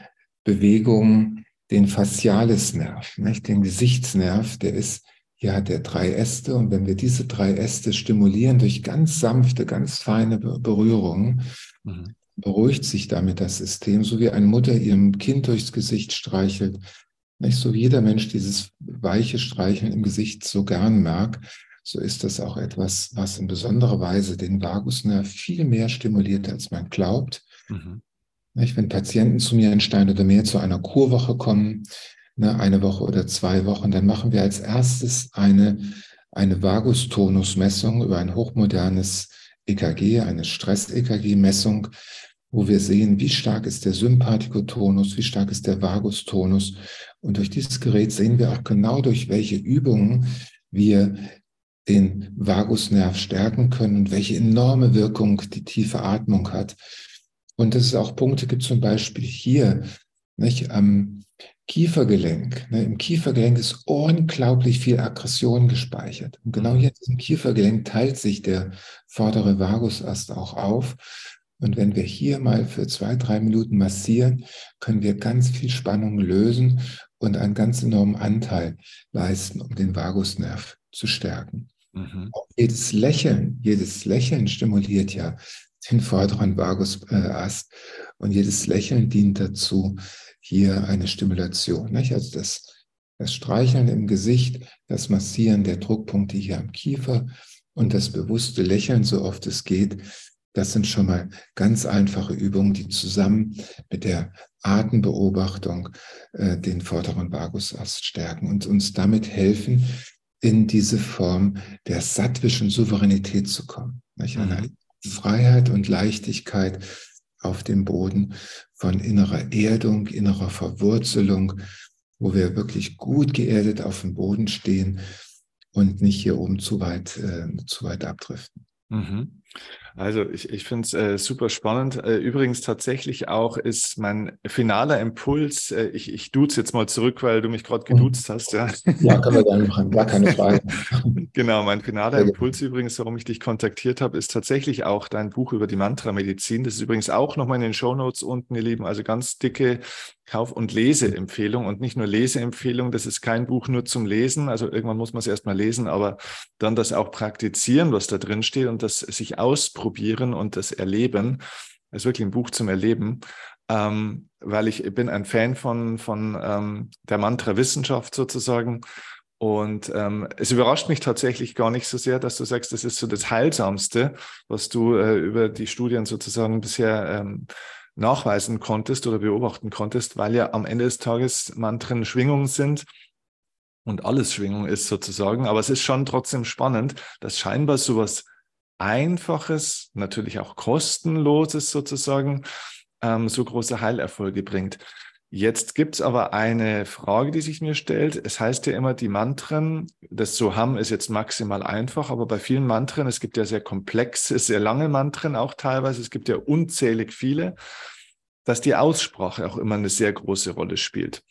B: Bewegungen den Facialis-Nerv, ne, den Gesichtsnerv, der ist hier hat er drei Äste und wenn wir diese drei Äste stimulieren durch ganz sanfte, ganz feine Berührungen, mhm. beruhigt sich damit das System, so wie eine Mutter ihrem Kind durchs Gesicht streichelt. Nicht so wie jeder Mensch dieses weiche Streicheln im Gesicht so gern mag, so ist das auch etwas, was in besonderer Weise den Vagusnerv viel mehr stimuliert, als man glaubt. Mhm. Wenn Patienten zu mir in Stein oder mehr zu einer Kurwoche kommen, ne, eine Woche oder zwei Wochen, dann machen wir als erstes eine, eine Vagustonusmessung über ein hochmodernes EKG, eine Stress-EKG-Messung, wo wir sehen, wie stark ist der Sympathikotonus, wie stark ist der Vagustonus. Und durch dieses Gerät sehen wir auch genau, durch welche Übungen wir den Vagusnerv stärken können und welche enorme Wirkung die tiefe Atmung hat. Und dass es auch Punkte gibt, zum Beispiel hier, nicht, am Kiefergelenk. Ne? Im Kiefergelenk ist unglaublich viel Aggression gespeichert. Und genau hier im Kiefergelenk teilt sich der vordere Vagusast auch auf. Und wenn wir hier mal für zwei, drei Minuten massieren, können wir ganz viel Spannung lösen und einen ganz enormen Anteil leisten, um den Vagusnerv zu stärken. Mhm. jedes Lächeln, jedes Lächeln stimuliert ja den vorderen Vagusast und jedes Lächeln dient dazu, hier eine Stimulation. Nicht? Also das, das Streicheln im Gesicht, das Massieren der Druckpunkte hier am Kiefer und das bewusste Lächeln, so oft es geht, das sind schon mal ganz einfache Übungen, die zusammen mit der Atembeobachtung äh, den vorderen Vagusast stärken und uns damit helfen, in diese Form der sattwischen Souveränität zu kommen. Nicht? Eine mhm. Freiheit und Leichtigkeit auf dem Boden von innerer Erdung, innerer Verwurzelung, wo wir wirklich gut geerdet auf dem Boden stehen und nicht hier oben zu weit, äh, zu weit abdriften.
A: Mhm. Also ich, ich finde es äh, super spannend. Äh, übrigens tatsächlich auch ist mein finaler Impuls, äh, ich, ich duze jetzt mal zurück, weil du mich gerade geduzt hast. Ja,
B: ja können wir gerne machen, gar keine Frage.
A: genau, mein finaler Impuls übrigens, warum ich dich kontaktiert habe, ist tatsächlich auch dein Buch über die Mantra-Medizin. Das ist übrigens auch nochmal in den Show Notes unten, ihr Lieben. Also ganz dicke Kauf- und Leseempfehlung und nicht nur Leseempfehlung. Das ist kein Buch nur zum Lesen. Also irgendwann muss man es erstmal lesen, aber dann das auch praktizieren, was da drin steht und das sich ausprobieren und das erleben. Das ist wirklich ein Buch zum Erleben, ähm, weil ich bin ein Fan von, von ähm, der Mantra-Wissenschaft sozusagen. Und ähm, es überrascht mich tatsächlich gar nicht so sehr, dass du sagst, das ist so das Heilsamste, was du äh, über die Studien sozusagen bisher ähm, nachweisen konntest oder beobachten konntest, weil ja am Ende des Tages Mantren Schwingungen sind und alles Schwingung ist sozusagen. Aber es ist schon trotzdem spannend, dass scheinbar sowas Einfaches, natürlich auch kostenloses sozusagen, ähm, so große Heilerfolge bringt. Jetzt gibt es aber eine Frage, die sich mir stellt. Es heißt ja immer, die Mantren, das Soham ist jetzt maximal einfach, aber bei vielen Mantren, es gibt ja sehr komplexe, sehr lange Mantren auch teilweise, es gibt ja unzählig viele, dass die Aussprache auch immer eine sehr große Rolle spielt.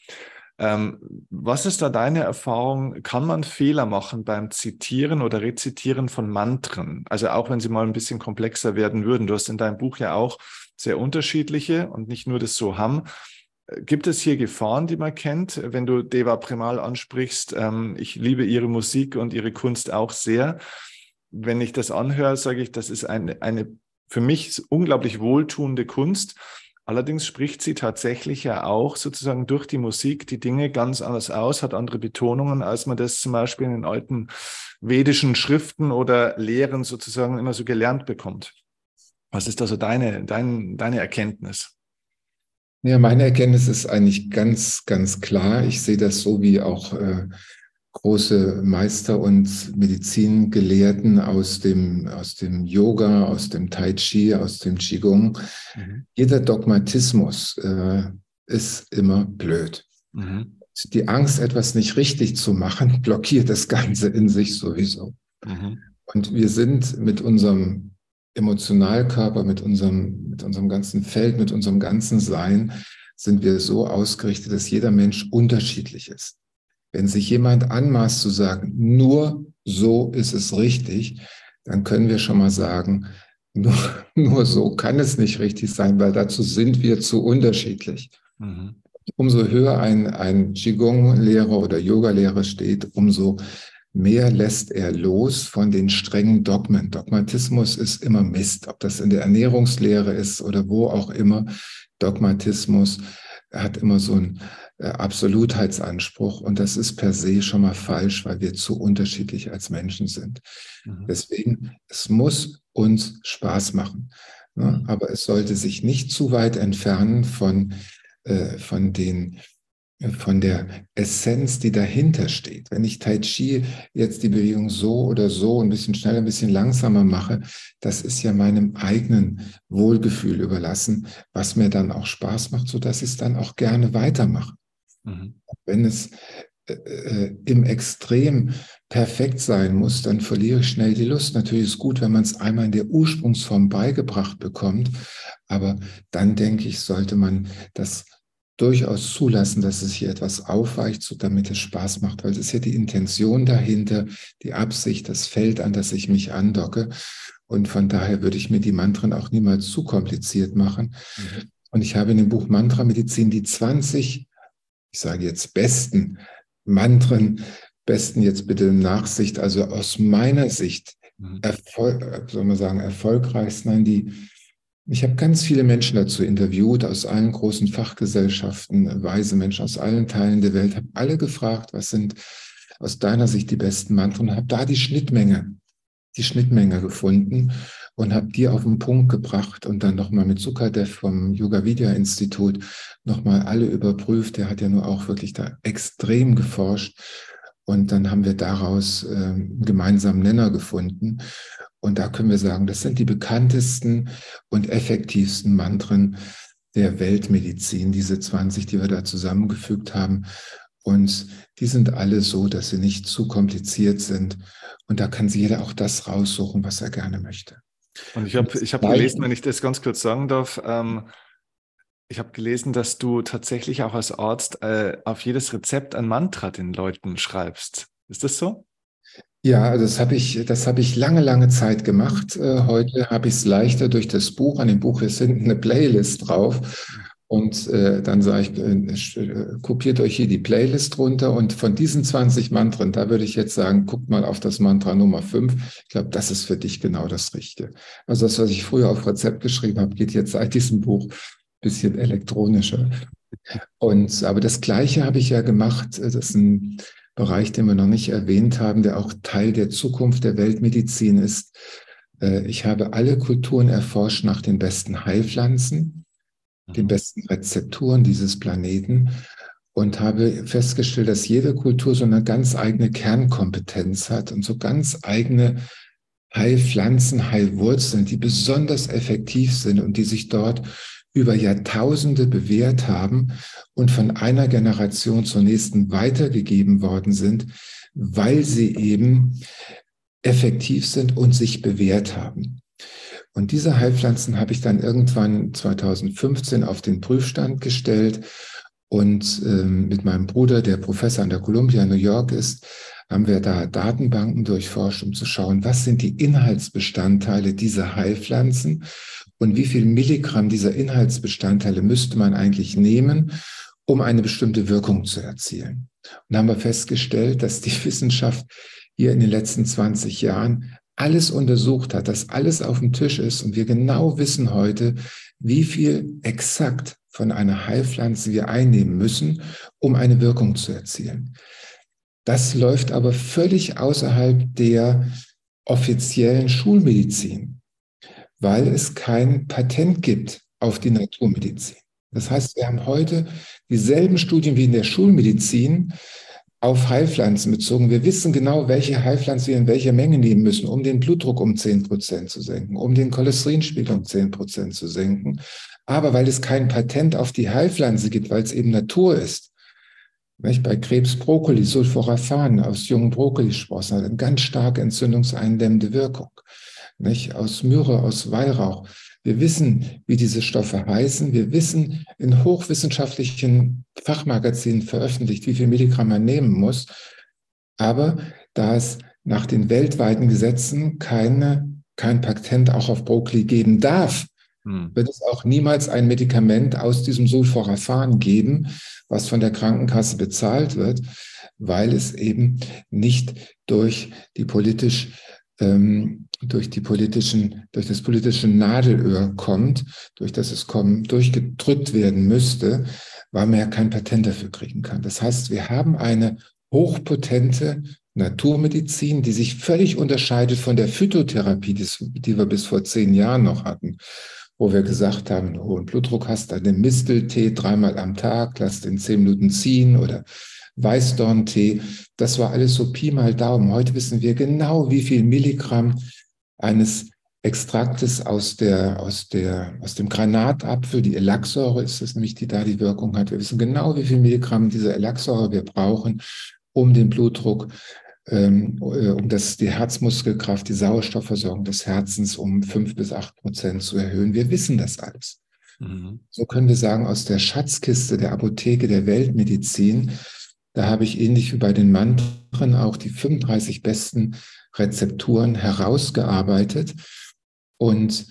A: Ähm, was ist da deine Erfahrung? Kann man Fehler machen beim Zitieren oder Rezitieren von Mantren? Also auch wenn sie mal ein bisschen komplexer werden würden. Du hast in deinem Buch ja auch sehr unterschiedliche und nicht nur das Soham. Gibt es hier Gefahren, die man kennt, wenn du Deva Primal ansprichst? Ähm, ich liebe ihre Musik und ihre Kunst auch sehr. Wenn ich das anhöre, sage ich, das ist eine, eine für mich unglaublich wohltuende Kunst. Allerdings spricht sie tatsächlich ja auch sozusagen durch die Musik die Dinge ganz anders aus, hat andere Betonungen, als man das zum Beispiel in den alten vedischen Schriften oder Lehren sozusagen immer so gelernt bekommt. Was ist also deine, dein, deine Erkenntnis?
B: Ja, meine Erkenntnis ist eigentlich ganz, ganz klar. Ich sehe das so wie auch äh, große Meister und Medizingelehrten aus dem, aus dem Yoga, aus dem Tai Chi, aus dem Qigong. Mhm. Jeder Dogmatismus äh, ist immer blöd. Mhm. Die Angst, etwas nicht richtig zu machen, blockiert das Ganze in sich sowieso. Mhm. Und wir sind mit unserem Emotionalkörper, mit unserem, mit unserem ganzen Feld, mit unserem ganzen Sein, sind wir so ausgerichtet, dass jeder Mensch unterschiedlich ist. Wenn sich jemand anmaßt zu sagen, nur so ist es richtig, dann können wir schon mal sagen, nur, nur so kann es nicht richtig sein, weil dazu sind wir zu unterschiedlich. Mhm. Umso höher ein, ein Qigong-Lehrer oder Yoga-Lehrer steht, umso mehr lässt er los von den strengen Dogmen. Dogmatismus ist immer Mist, ob das in der Ernährungslehre ist oder wo auch immer. Dogmatismus hat immer so einen äh, Absolutheitsanspruch und das ist per se schon mal falsch, weil wir zu unterschiedlich als Menschen sind. Mhm. Deswegen, es muss uns Spaß machen, ne? Mhm. aber es sollte sich nicht zu weit entfernen von, äh, von den von der Essenz, die dahinter steht. Wenn ich Tai Chi jetzt die Bewegung so oder so ein bisschen schneller, ein bisschen langsamer mache, das ist ja meinem eigenen Wohlgefühl überlassen, was mir dann auch Spaß macht, so dass ich es dann auch gerne weitermache. Mhm. Wenn es äh, äh, im Extrem perfekt sein muss, dann verliere ich schnell die Lust. Natürlich ist es gut, wenn man es einmal in der Ursprungsform beigebracht bekommt, aber dann denke ich, sollte man das durchaus zulassen, dass es hier etwas aufweicht, so damit es Spaß macht, weil es ist ja die Intention dahinter, die Absicht, das Feld, an das ich mich andocke. Und von daher würde ich mir die Mantren auch niemals zu kompliziert machen. Mhm. Und ich habe in dem Buch Mantra Medizin die 20, ich sage jetzt besten Mantren, besten jetzt bitte in Nachsicht, also aus meiner Sicht, mhm. Erfolg, soll man sagen, erfolgreichsten, nein, die ich habe ganz viele Menschen dazu interviewt, aus allen großen Fachgesellschaften, weise Menschen aus allen Teilen der Welt, habe alle gefragt, was sind aus deiner Sicht die besten Mantren und habe da die Schnittmenge, die Schnittmenge gefunden und habe die auf den Punkt gebracht und dann nochmal mit Sukadev vom Yoga Vidya Institut nochmal alle überprüft. Der hat ja nur auch wirklich da extrem geforscht. Und dann haben wir daraus äh, einen gemeinsamen Nenner gefunden. Und da können wir sagen, das sind die bekanntesten und effektivsten Mantren der Weltmedizin, diese 20, die wir da zusammengefügt haben. Und die sind alle so, dass sie nicht zu kompliziert sind. Und da kann sich jeder auch das raussuchen, was er gerne möchte.
A: Und ich habe ich hab gelesen, wenn ich das ganz kurz sagen darf, ähm, ich habe gelesen, dass du tatsächlich auch als Arzt äh, auf jedes Rezept ein Mantra den Leuten schreibst. Ist das so?
B: Ja, das habe ich, das ich lange, lange Zeit gemacht. Äh, heute habe ich es leichter durch das Buch. An dem Buch ist hinten eine Playlist drauf. Und äh, dann sage ich, äh, äh, kopiert euch hier die Playlist runter. Und von diesen 20 Mantren, da würde ich jetzt sagen, guckt mal auf das Mantra Nummer 5. Ich glaube, das ist für dich genau das Richtige. Also das, was ich früher auf Rezept geschrieben habe, geht jetzt seit diesem Buch bisschen elektronischer. Und aber das Gleiche habe ich ja gemacht. Das ist ein Bereich, den wir noch nicht erwähnt haben, der auch Teil der Zukunft der Weltmedizin ist. Äh, ich habe alle Kulturen erforscht nach den besten Heilpflanzen, den mhm. besten Rezepturen dieses Planeten und habe festgestellt, dass jede Kultur so eine ganz eigene Kernkompetenz hat und so ganz eigene Heilpflanzen, Heilwurzeln, die besonders effektiv sind und die sich dort über Jahrtausende bewährt haben und von einer Generation zur nächsten weitergegeben worden sind, weil sie eben effektiv sind und sich bewährt haben. Und diese Heilpflanzen habe ich dann irgendwann 2015 auf den Prüfstand gestellt Und ähm, mit meinem Bruder, der Professor an der Columbia New York ist, haben wir da Datenbanken durchforscht, um zu schauen, was sind die Inhaltsbestandteile dieser Heilpflanzen und wie viel Milligramm dieser Inhaltsbestandteile müsste man eigentlich nehmen, um eine bestimmte Wirkung zu erzielen. Und haben wir festgestellt, dass die Wissenschaft hier in den letzten 20 Jahren alles untersucht hat, dass alles auf dem Tisch ist und wir genau wissen heute, wie viel exakt von einer Heilpflanze wir einnehmen müssen, um eine Wirkung zu erzielen. Das läuft aber völlig außerhalb der offiziellen Schulmedizin, weil es kein Patent gibt auf die Naturmedizin. Das heißt, wir haben heute dieselben Studien wie in der Schulmedizin auf Heilpflanzen bezogen. Wir wissen genau, welche Heilpflanze wir in welcher Menge nehmen müssen, um den Blutdruck um 10 Prozent zu senken, um den Cholesterinspiegel um 10 Prozent zu senken. Aber weil es kein Patent auf die Heilpflanze gibt, weil es eben Natur ist, nicht? bei Krebs Brokkoli, Sulforaphan aus jungen Brokkolisprossen hat eine ganz stark entzündungseindämmende Wirkung. Nicht? Aus Myrrhe, aus Weihrauch. Wir wissen, wie diese Stoffe heißen. Wir wissen in hochwissenschaftlichen Fachmagazinen veröffentlicht, wie viel Milligramm man nehmen muss. Aber da es nach den weltweiten Gesetzen keine, kein Patent auch auf Brokkoli geben darf, hm. wird es auch niemals ein Medikament aus diesem Sulforaphan geben, was von der Krankenkasse bezahlt wird, weil es eben nicht durch die politisch ähm, durch die politischen, durch das politische Nadelöhr kommt, durch das es kommen, durchgedrückt werden müsste, weil man ja kein Patent dafür kriegen kann. Das heißt, wir haben eine hochpotente Naturmedizin, die sich völlig unterscheidet von der Phytotherapie, die wir bis vor zehn Jahren noch hatten wo wir gesagt haben, wenn du hohen Blutdruck hast, dann nimm Misteltee dreimal am Tag, lass den zehn Minuten ziehen oder Weißdorntee. Das war alles so Pi mal Daumen. Heute wissen wir genau, wie viel Milligramm eines Extraktes aus, der, aus, der, aus dem Granatapfel, die Elaxsäure ist es nämlich, die da die Wirkung hat. Wir wissen genau, wie viel Milligramm dieser Elaxsäure wir brauchen, um den Blutdruck ähm, äh, um das, die Herzmuskelkraft, die Sauerstoffversorgung des Herzens um fünf bis acht Prozent zu erhöhen. Wir wissen das alles. Mhm. So können wir sagen, aus der Schatzkiste der Apotheke der Weltmedizin, da habe ich ähnlich wie bei den Mantren auch die 35 besten Rezepturen herausgearbeitet und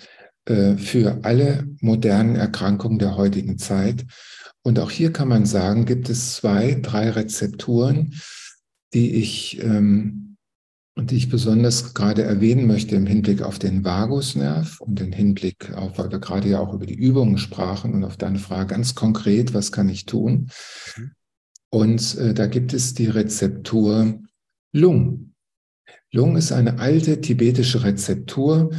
B: äh, für alle modernen Erkrankungen der heutigen Zeit. Und auch hier kann man sagen, gibt es zwei, drei Rezepturen, die ich, ähm, die ich besonders gerade erwähnen möchte im Hinblick auf den Vagusnerv und im Hinblick auf, weil wir gerade ja auch über die Übungen sprachen und auf deine Frage ganz konkret, was kann ich tun? Und äh, da gibt es die Rezeptur Lung. Lung ist eine alte tibetische Rezeptur,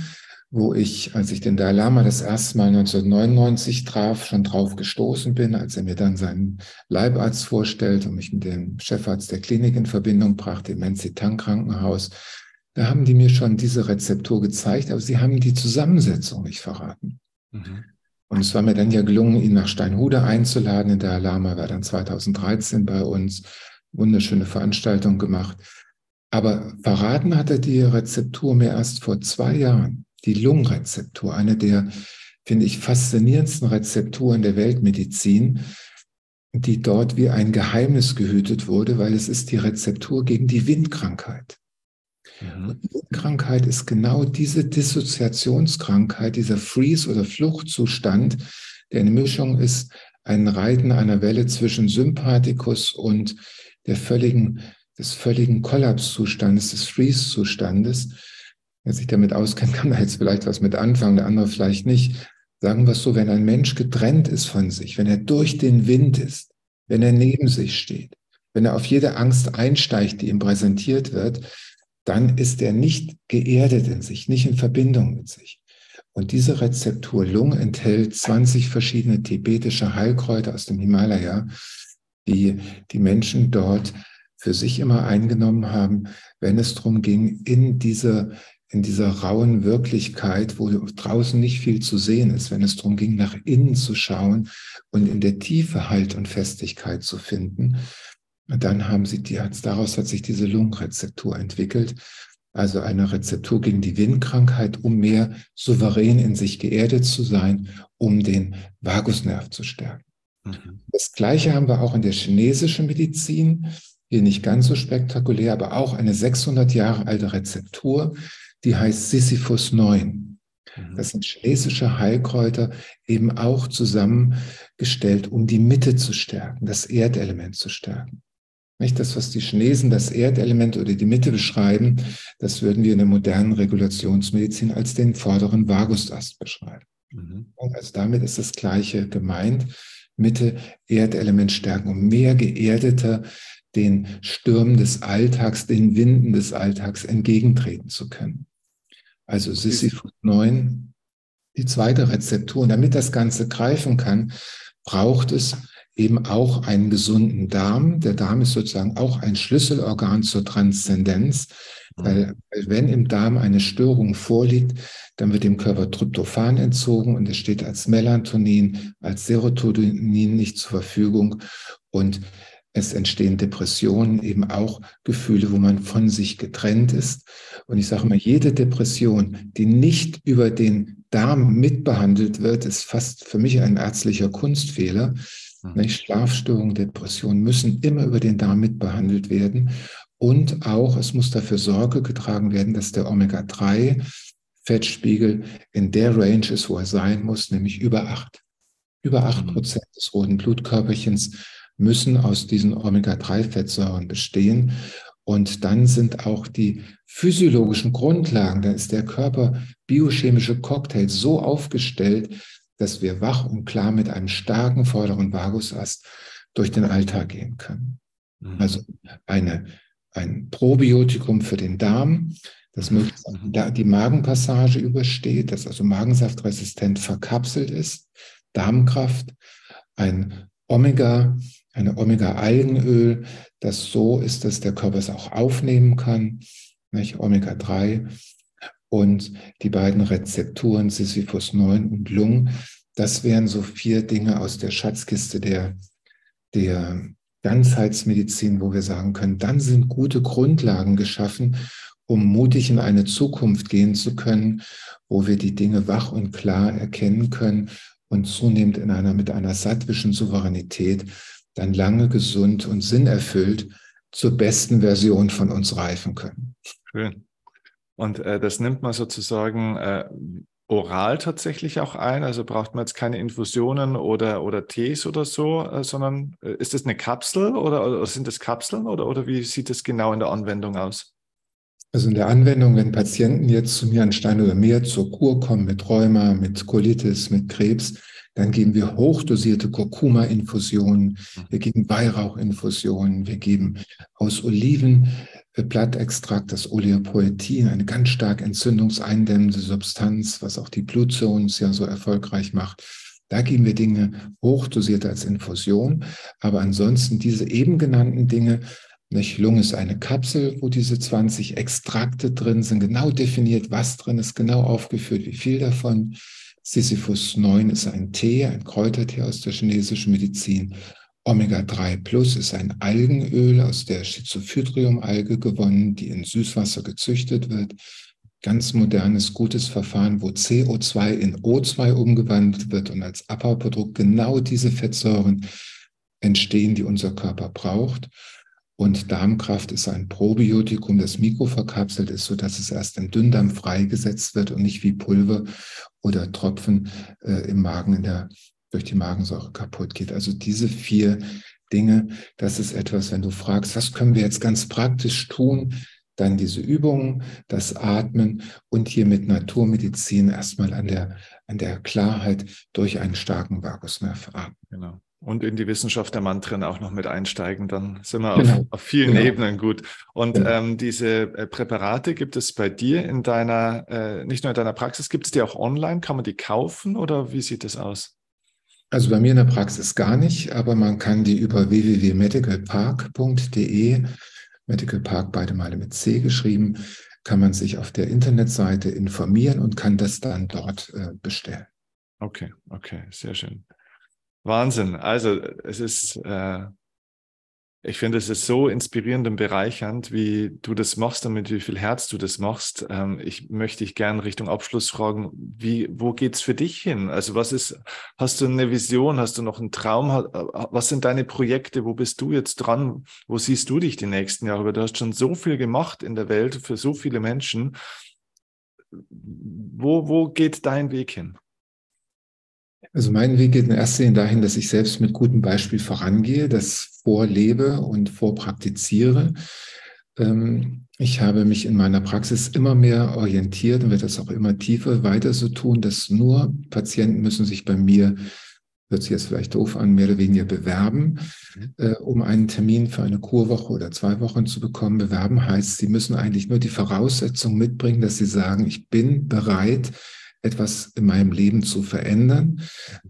B: wo ich, als ich den Dalai Lama das erste Mal 1999 traf, schon drauf gestoßen bin, als er mir dann seinen Leibarzt vorstellt und mich mit dem Chefarzt der Klinik in Verbindung brachte, im Menzitan Krankenhaus. Da haben die mir schon diese Rezeptur gezeigt, aber sie haben die Zusammensetzung nicht verraten. Mhm. Und es war mir dann ja gelungen, ihn nach Steinhude einzuladen. Der Lama war dann 2013 bei uns. Wunderschöne Veranstaltung gemacht. Aber verraten hat er die Rezeptur mir erst vor zwei Jahren die Lungenrezeptur, eine der, finde ich, faszinierendsten Rezepturen der Weltmedizin, die dort wie ein Geheimnis gehütet wurde, weil es ist die Rezeptur gegen die Windkrankheit. Mhm. Die Windkrankheit ist genau diese Dissoziationskrankheit, dieser Freeze- oder Fluchtzustand, der eine Mischung ist, ein Reiten einer Welle zwischen Sympathikus und der völligen, des völligen Kollapszustandes, des Freeze-Zustandes. Wer sich damit auskennt, kann da jetzt vielleicht was mit anfangen, der andere vielleicht nicht. Sagen wir es so, wenn ein Mensch getrennt ist von sich, wenn er durch den Wind ist, wenn er neben sich steht, wenn er auf jede Angst einsteigt, die ihm präsentiert wird, dann ist er nicht geerdet in sich, nicht in Verbindung mit sich. Und diese Rezeptur Lung enthält 20 verschiedene tibetische Heilkräuter aus dem Himalaya, die die Menschen dort für sich immer eingenommen haben, wenn es darum ging, in diese in dieser rauen Wirklichkeit, wo draußen nicht viel zu sehen ist, wenn es darum ging, nach innen zu schauen und in der Tiefe Halt und Festigkeit zu finden. dann haben sie die, daraus hat sich diese Lungenrezeptur entwickelt. Also eine Rezeptur gegen die Windkrankheit, um mehr souverän in sich geerdet zu sein, um den Vagusnerv zu stärken. Mhm. Das Gleiche haben wir auch in der chinesischen Medizin. Hier nicht ganz so spektakulär, aber auch eine 600 Jahre alte Rezeptur, die heißt Sisyphus 9. Mhm. Das sind chinesische Heilkräuter eben auch zusammengestellt, um die Mitte zu stärken, das Erdelement zu stärken. Nicht das, was die Chinesen das Erdelement oder die Mitte beschreiben, das würden wir in der modernen Regulationsmedizin als den vorderen Vagusast beschreiben. Mhm. Also damit ist das Gleiche gemeint. Mitte, Erdelement stärken, um mehr geerdeter den Stürmen des Alltags, den Winden des Alltags entgegentreten zu können. Also Sisyphus 9, die zweite Rezeptur. Und damit das Ganze greifen kann, braucht es eben auch einen gesunden Darm. Der Darm ist sozusagen auch ein Schlüsselorgan zur Transzendenz, mhm. weil, weil wenn im Darm eine Störung vorliegt, dann wird dem Körper Tryptophan entzogen und es steht als Melatonin, als Serotonin nicht zur Verfügung und es entstehen Depressionen, eben auch Gefühle, wo man von sich getrennt ist. Und ich sage mal, jede Depression, die nicht über den Darm mitbehandelt wird, ist fast für mich ein ärztlicher Kunstfehler. Mhm. Schlafstörungen, Depressionen müssen immer über den Darm mitbehandelt werden. Und auch, es muss dafür Sorge getragen werden, dass der Omega-3 Fettspiegel in der Range ist, wo er sein muss, nämlich über acht. Über acht mhm. Prozent des roten Blutkörperchens müssen aus diesen Omega-3-Fettsäuren bestehen. Und dann sind auch die physiologischen Grundlagen, da ist der Körper biochemische Cocktail so aufgestellt, dass wir wach und klar mit einem starken vorderen Vagusast durch den Alltag gehen können. Mhm. Also eine, ein Probiotikum für den Darm, das mhm. möglichst die Magenpassage übersteht, das also magensaftresistent verkapselt ist, Darmkraft, ein Omega, eine Omega-Algenöl, das so ist, dass der Körper es auch aufnehmen kann, Omega-3 und die beiden Rezepturen Sisyphus 9 und Lung. Das wären so vier Dinge aus der Schatzkiste der, der Ganzheitsmedizin, wo wir sagen können, dann sind gute Grundlagen geschaffen, um mutig in eine Zukunft gehen zu können, wo wir die Dinge wach und klar erkennen können und zunehmend in einer, mit einer sattwischen Souveränität dann lange gesund und sinnerfüllt zur besten Version von uns reifen können.
A: Schön. Und äh, das nimmt man sozusagen äh, oral tatsächlich auch ein. Also braucht man jetzt keine Infusionen oder, oder Tees oder so, äh, sondern äh, ist das eine Kapsel oder, oder sind das Kapseln oder, oder wie sieht das genau in der Anwendung aus?
B: Also in der Anwendung, wenn Patienten jetzt zu mir an Stein oder Meer zur Kur kommen mit Rheuma, mit Colitis, mit Krebs, dann geben wir hochdosierte Kurkuma-Infusionen, mhm. wir geben Weihrauchinfusionen, wir geben aus Olivenblattextrakt das Oleopoetin, eine ganz stark entzündungseindämmende Substanz, was auch die Blutzonen ja so erfolgreich macht. Da geben wir Dinge hochdosiert als Infusion, aber ansonsten diese eben genannten Dinge nicht? Lung ist eine Kapsel, wo diese 20 Extrakte drin sind, genau definiert, was drin ist, genau aufgeführt, wie viel davon. Sisyphus 9 ist ein Tee, ein Kräutertee aus der chinesischen Medizin. Omega-3 Plus ist ein Algenöl aus der Schizophytrium-Alge gewonnen, die in Süßwasser gezüchtet wird. Ganz modernes, gutes Verfahren, wo CO2 in O2 umgewandelt wird und als Abbauprodukt genau diese Fettsäuren entstehen, die unser Körper braucht. Und Darmkraft ist ein Probiotikum, das mikroverkapselt ist, sodass es erst im Dünndarm freigesetzt wird und nicht wie Pulver oder Tropfen äh, im Magen in der, durch die Magensäure kaputt geht. Also diese vier Dinge, das ist etwas, wenn du fragst, was können wir jetzt ganz praktisch tun, dann diese Übungen, das Atmen und hier mit Naturmedizin erstmal an der, an der Klarheit durch einen starken Vagusnerv atmen.
A: Genau und in die Wissenschaft der Mantren auch noch mit einsteigen, dann sind wir genau. auf, auf, vielen genau. Ebenen gut. Und genau. ähm, diese äh, Präparate gibt es bei dir in deiner, äh, nicht nur in deiner Praxis, gibt es die auch online? Kann man die kaufen oder wie sieht das aus?
B: Also bei mir in der Praxis gar nicht, aber man kann die über www.medicalpark.de, Medical Park beide Male mit C geschrieben, kann man sich auf der Internetseite informieren und kann das dann dort äh, bestellen.
A: Okay, okay, sehr schön. Wahnsinn. Also es ist äh, Ich finde, es ist so inspirierend und bereichernd, wie du das machst und mit wie viel Herz du das machst. Ähm, ich möchte dich gerne Richtung Abschluss fragen, wie, wo geht's für dich hin? Also was ist, hast du eine Vision? Hast du noch einen Traum? Was sind deine Projekte? Wo bist du jetzt dran? Wo siehst du dich die nächsten Jahre? Weil du hast schon so viel gemacht in der Welt für so viele Menschen. Wo, wo geht dein Weg hin?
B: Also mein Weg geht in erster Linie dahin, dass ich selbst mit gutem Beispiel vorangehe, das vorlebe und vorpraktiziere. Ähm, ich habe mich in meiner Praxis immer mehr orientiert und werde das auch immer tiefer weiter so tun, dass nur Patienten müssen sich bei mir, hört sich jetzt vielleicht doof an, mehr oder weniger bewerben, mhm. äh, um einen Termin für eine Kurwoche oder zwei Wochen zu bekommen. Bewerben heißt, sie müssen eigentlich nur die Voraussetzung mitbringen, dass sie sagen, ich bin bereit, etwas in meinem Leben zu verändern,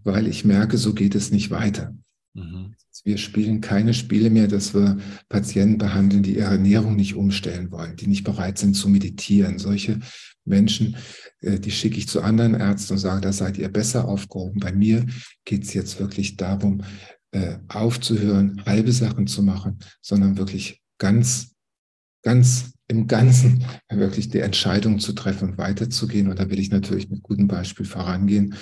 B: weil ich merke, so geht es nicht weiter. Mhm. Wir spielen keine Spiele mehr, dass wir Patienten behandeln, die ihre Ernährung nicht umstellen wollen, die nicht bereit sind zu meditieren. Solche Menschen, äh, die schicke ich zu anderen Ärzten und sage, da seid ihr besser aufgehoben. Bei mir geht es jetzt wirklich darum, äh, aufzuhören, halbe Sachen zu machen, sondern wirklich ganz, ganz im Ganzen wirklich die Entscheidung zu treffen und weiterzugehen. Und da will ich natürlich mit gutem Beispiel vorangehen.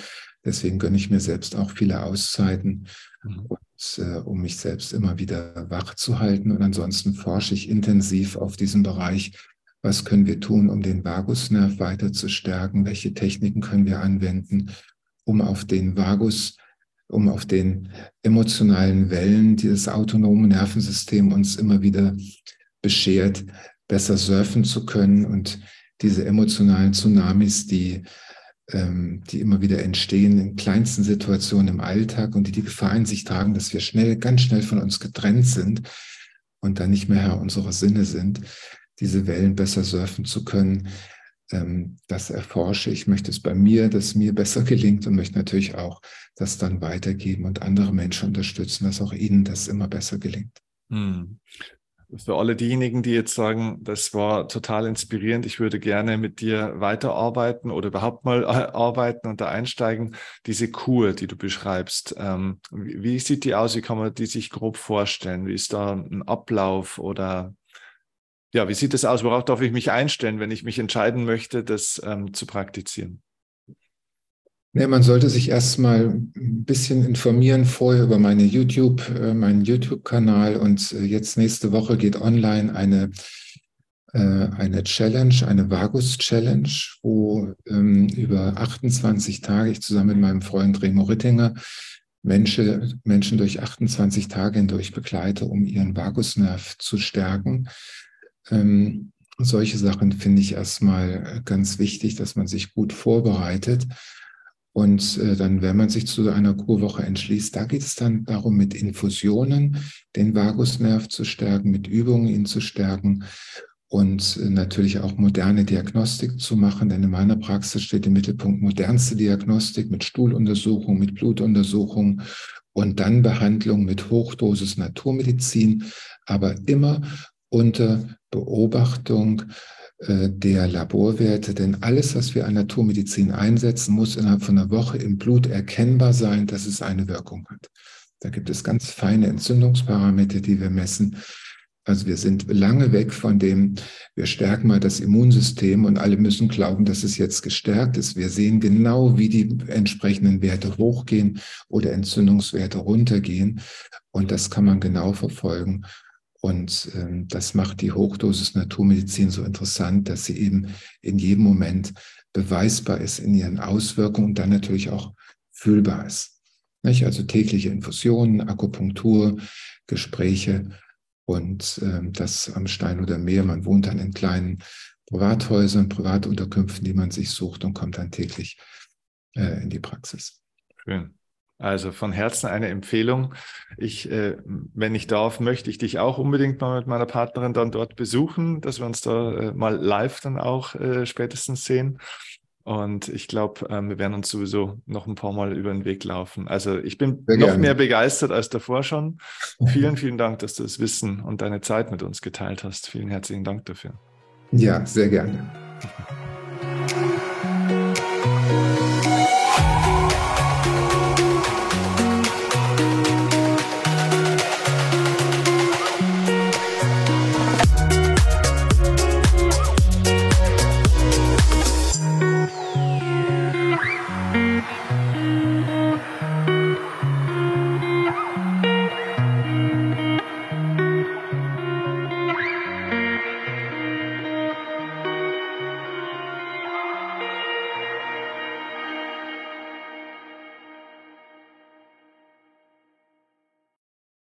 B: Deswegen gönne ich mir selbst auch viele Auszeiten, mhm. und, äh, um mich selbst immer wieder wach zu halten. Und ansonsten forsche ich intensiv auf diesem Bereich. Was können wir tun, um den Vagusnerv weiter zu stärken? Welche Techniken können wir anwenden, um auf den Vagus, um auf den emotionalen Wellen, die das autonome Nervensystem uns immer wieder beschert, besser surfen zu können und diese emotionalen Tsunamis, die, ähm, die immer wieder entstehen in kleinsten Situationen im Alltag und die die Gefahr in sich tragen, dass wir schnell, ganz schnell von uns getrennt sind und dann nicht mehr Herr unserer Sinne sind, diese Wellen besser surfen zu können. Ähm, das erforsche ich, möchte es bei mir, dass mir besser gelingt und möchte natürlich auch das dann weitergeben und andere Menschen unterstützen, dass auch ihnen das immer besser gelingt.
A: Für alle diejenigen, die jetzt sagen, das war total inspirierend, ich würde gerne mit dir weiterarbeiten oder überhaupt mal arbeiten und da einsteigen, diese Kur, die du beschreibst, ähm, wie, wie, sieht die aus? Wie kann man die sich grob vorstellen? Wie ist da ein Ablauf oder ja, wie sieht das aus? Worauf darf ich mich einstellen, wenn ich mich entscheiden möchte, das ähm, zu praktizieren?
B: Nee, man sollte sich erstmal ein bisschen informieren vorher über meine YouTube, äh, meinen YouTube-Kanal und äh, jetzt nächste Woche geht online eine, äh, eine Challenge, eine Vagus-Challenge, wo ähm, über 28 Tage ich zusammen mit meinem Freund Remo Rittinger Menschen, Menschen durch 28 Tage hindurch begleite, um ihren Vagusnerv zu stärken. Ähm, solche Sachen finde ich erstmal ganz wichtig, dass man sich gut vorbereitet. Und äh, dann, wenn man sich zu einer Kurwoche entschließt, da geht es dann darum, mit Infusionen den Vagusnerv zu stärken, mit Übungen ihn zu stärken und äh, natürlich auch moderne Diagnostik zu machen. Denn in meiner Praxis steht im Mittelpunkt modernste Diagnostik mit Stuhluntersuchung, mit Blutuntersuchung und dann Behandlung mit Hochdosis Naturmedizin, aber immer unter Beobachtung der Laborwerte, denn alles, was wir an Naturmedizin einsetzen, muss innerhalb von einer Woche im Blut erkennbar sein, dass es eine Wirkung hat. Da gibt es ganz feine Entzündungsparameter, die wir messen. Also wir sind lange weg von dem, wir stärken mal das Immunsystem und alle müssen glauben, dass es jetzt gestärkt ist. Wir sehen genau, wie die entsprechenden Werte hochgehen oder Entzündungswerte runtergehen. Und das kann man genau verfolgen. Und ähm, das macht die Hochdosis Naturmedizin so interessant, dass sie eben in jedem Moment beweisbar ist in ihren Auswirkungen und dann natürlich auch fühlbar ist. Nicht? Also tägliche Infusionen, Akupunktur, Gespräche und ähm, das am Stein oder Meer. Man wohnt dann in kleinen Privathäusern, Privatunterkünften, die man sich sucht und kommt dann täglich äh, in die Praxis.
A: Schön. Also von Herzen eine Empfehlung. Ich, äh, wenn ich darf, möchte ich dich auch unbedingt mal mit meiner Partnerin dann dort besuchen, dass wir uns da äh, mal live dann auch äh, spätestens sehen. Und ich glaube, ähm, wir werden uns sowieso noch ein paar Mal über den Weg laufen. Also ich bin sehr noch gerne. mehr begeistert als davor schon. vielen, vielen Dank, dass du das Wissen und deine Zeit mit uns geteilt hast. Vielen herzlichen Dank dafür.
B: Ja, sehr gerne.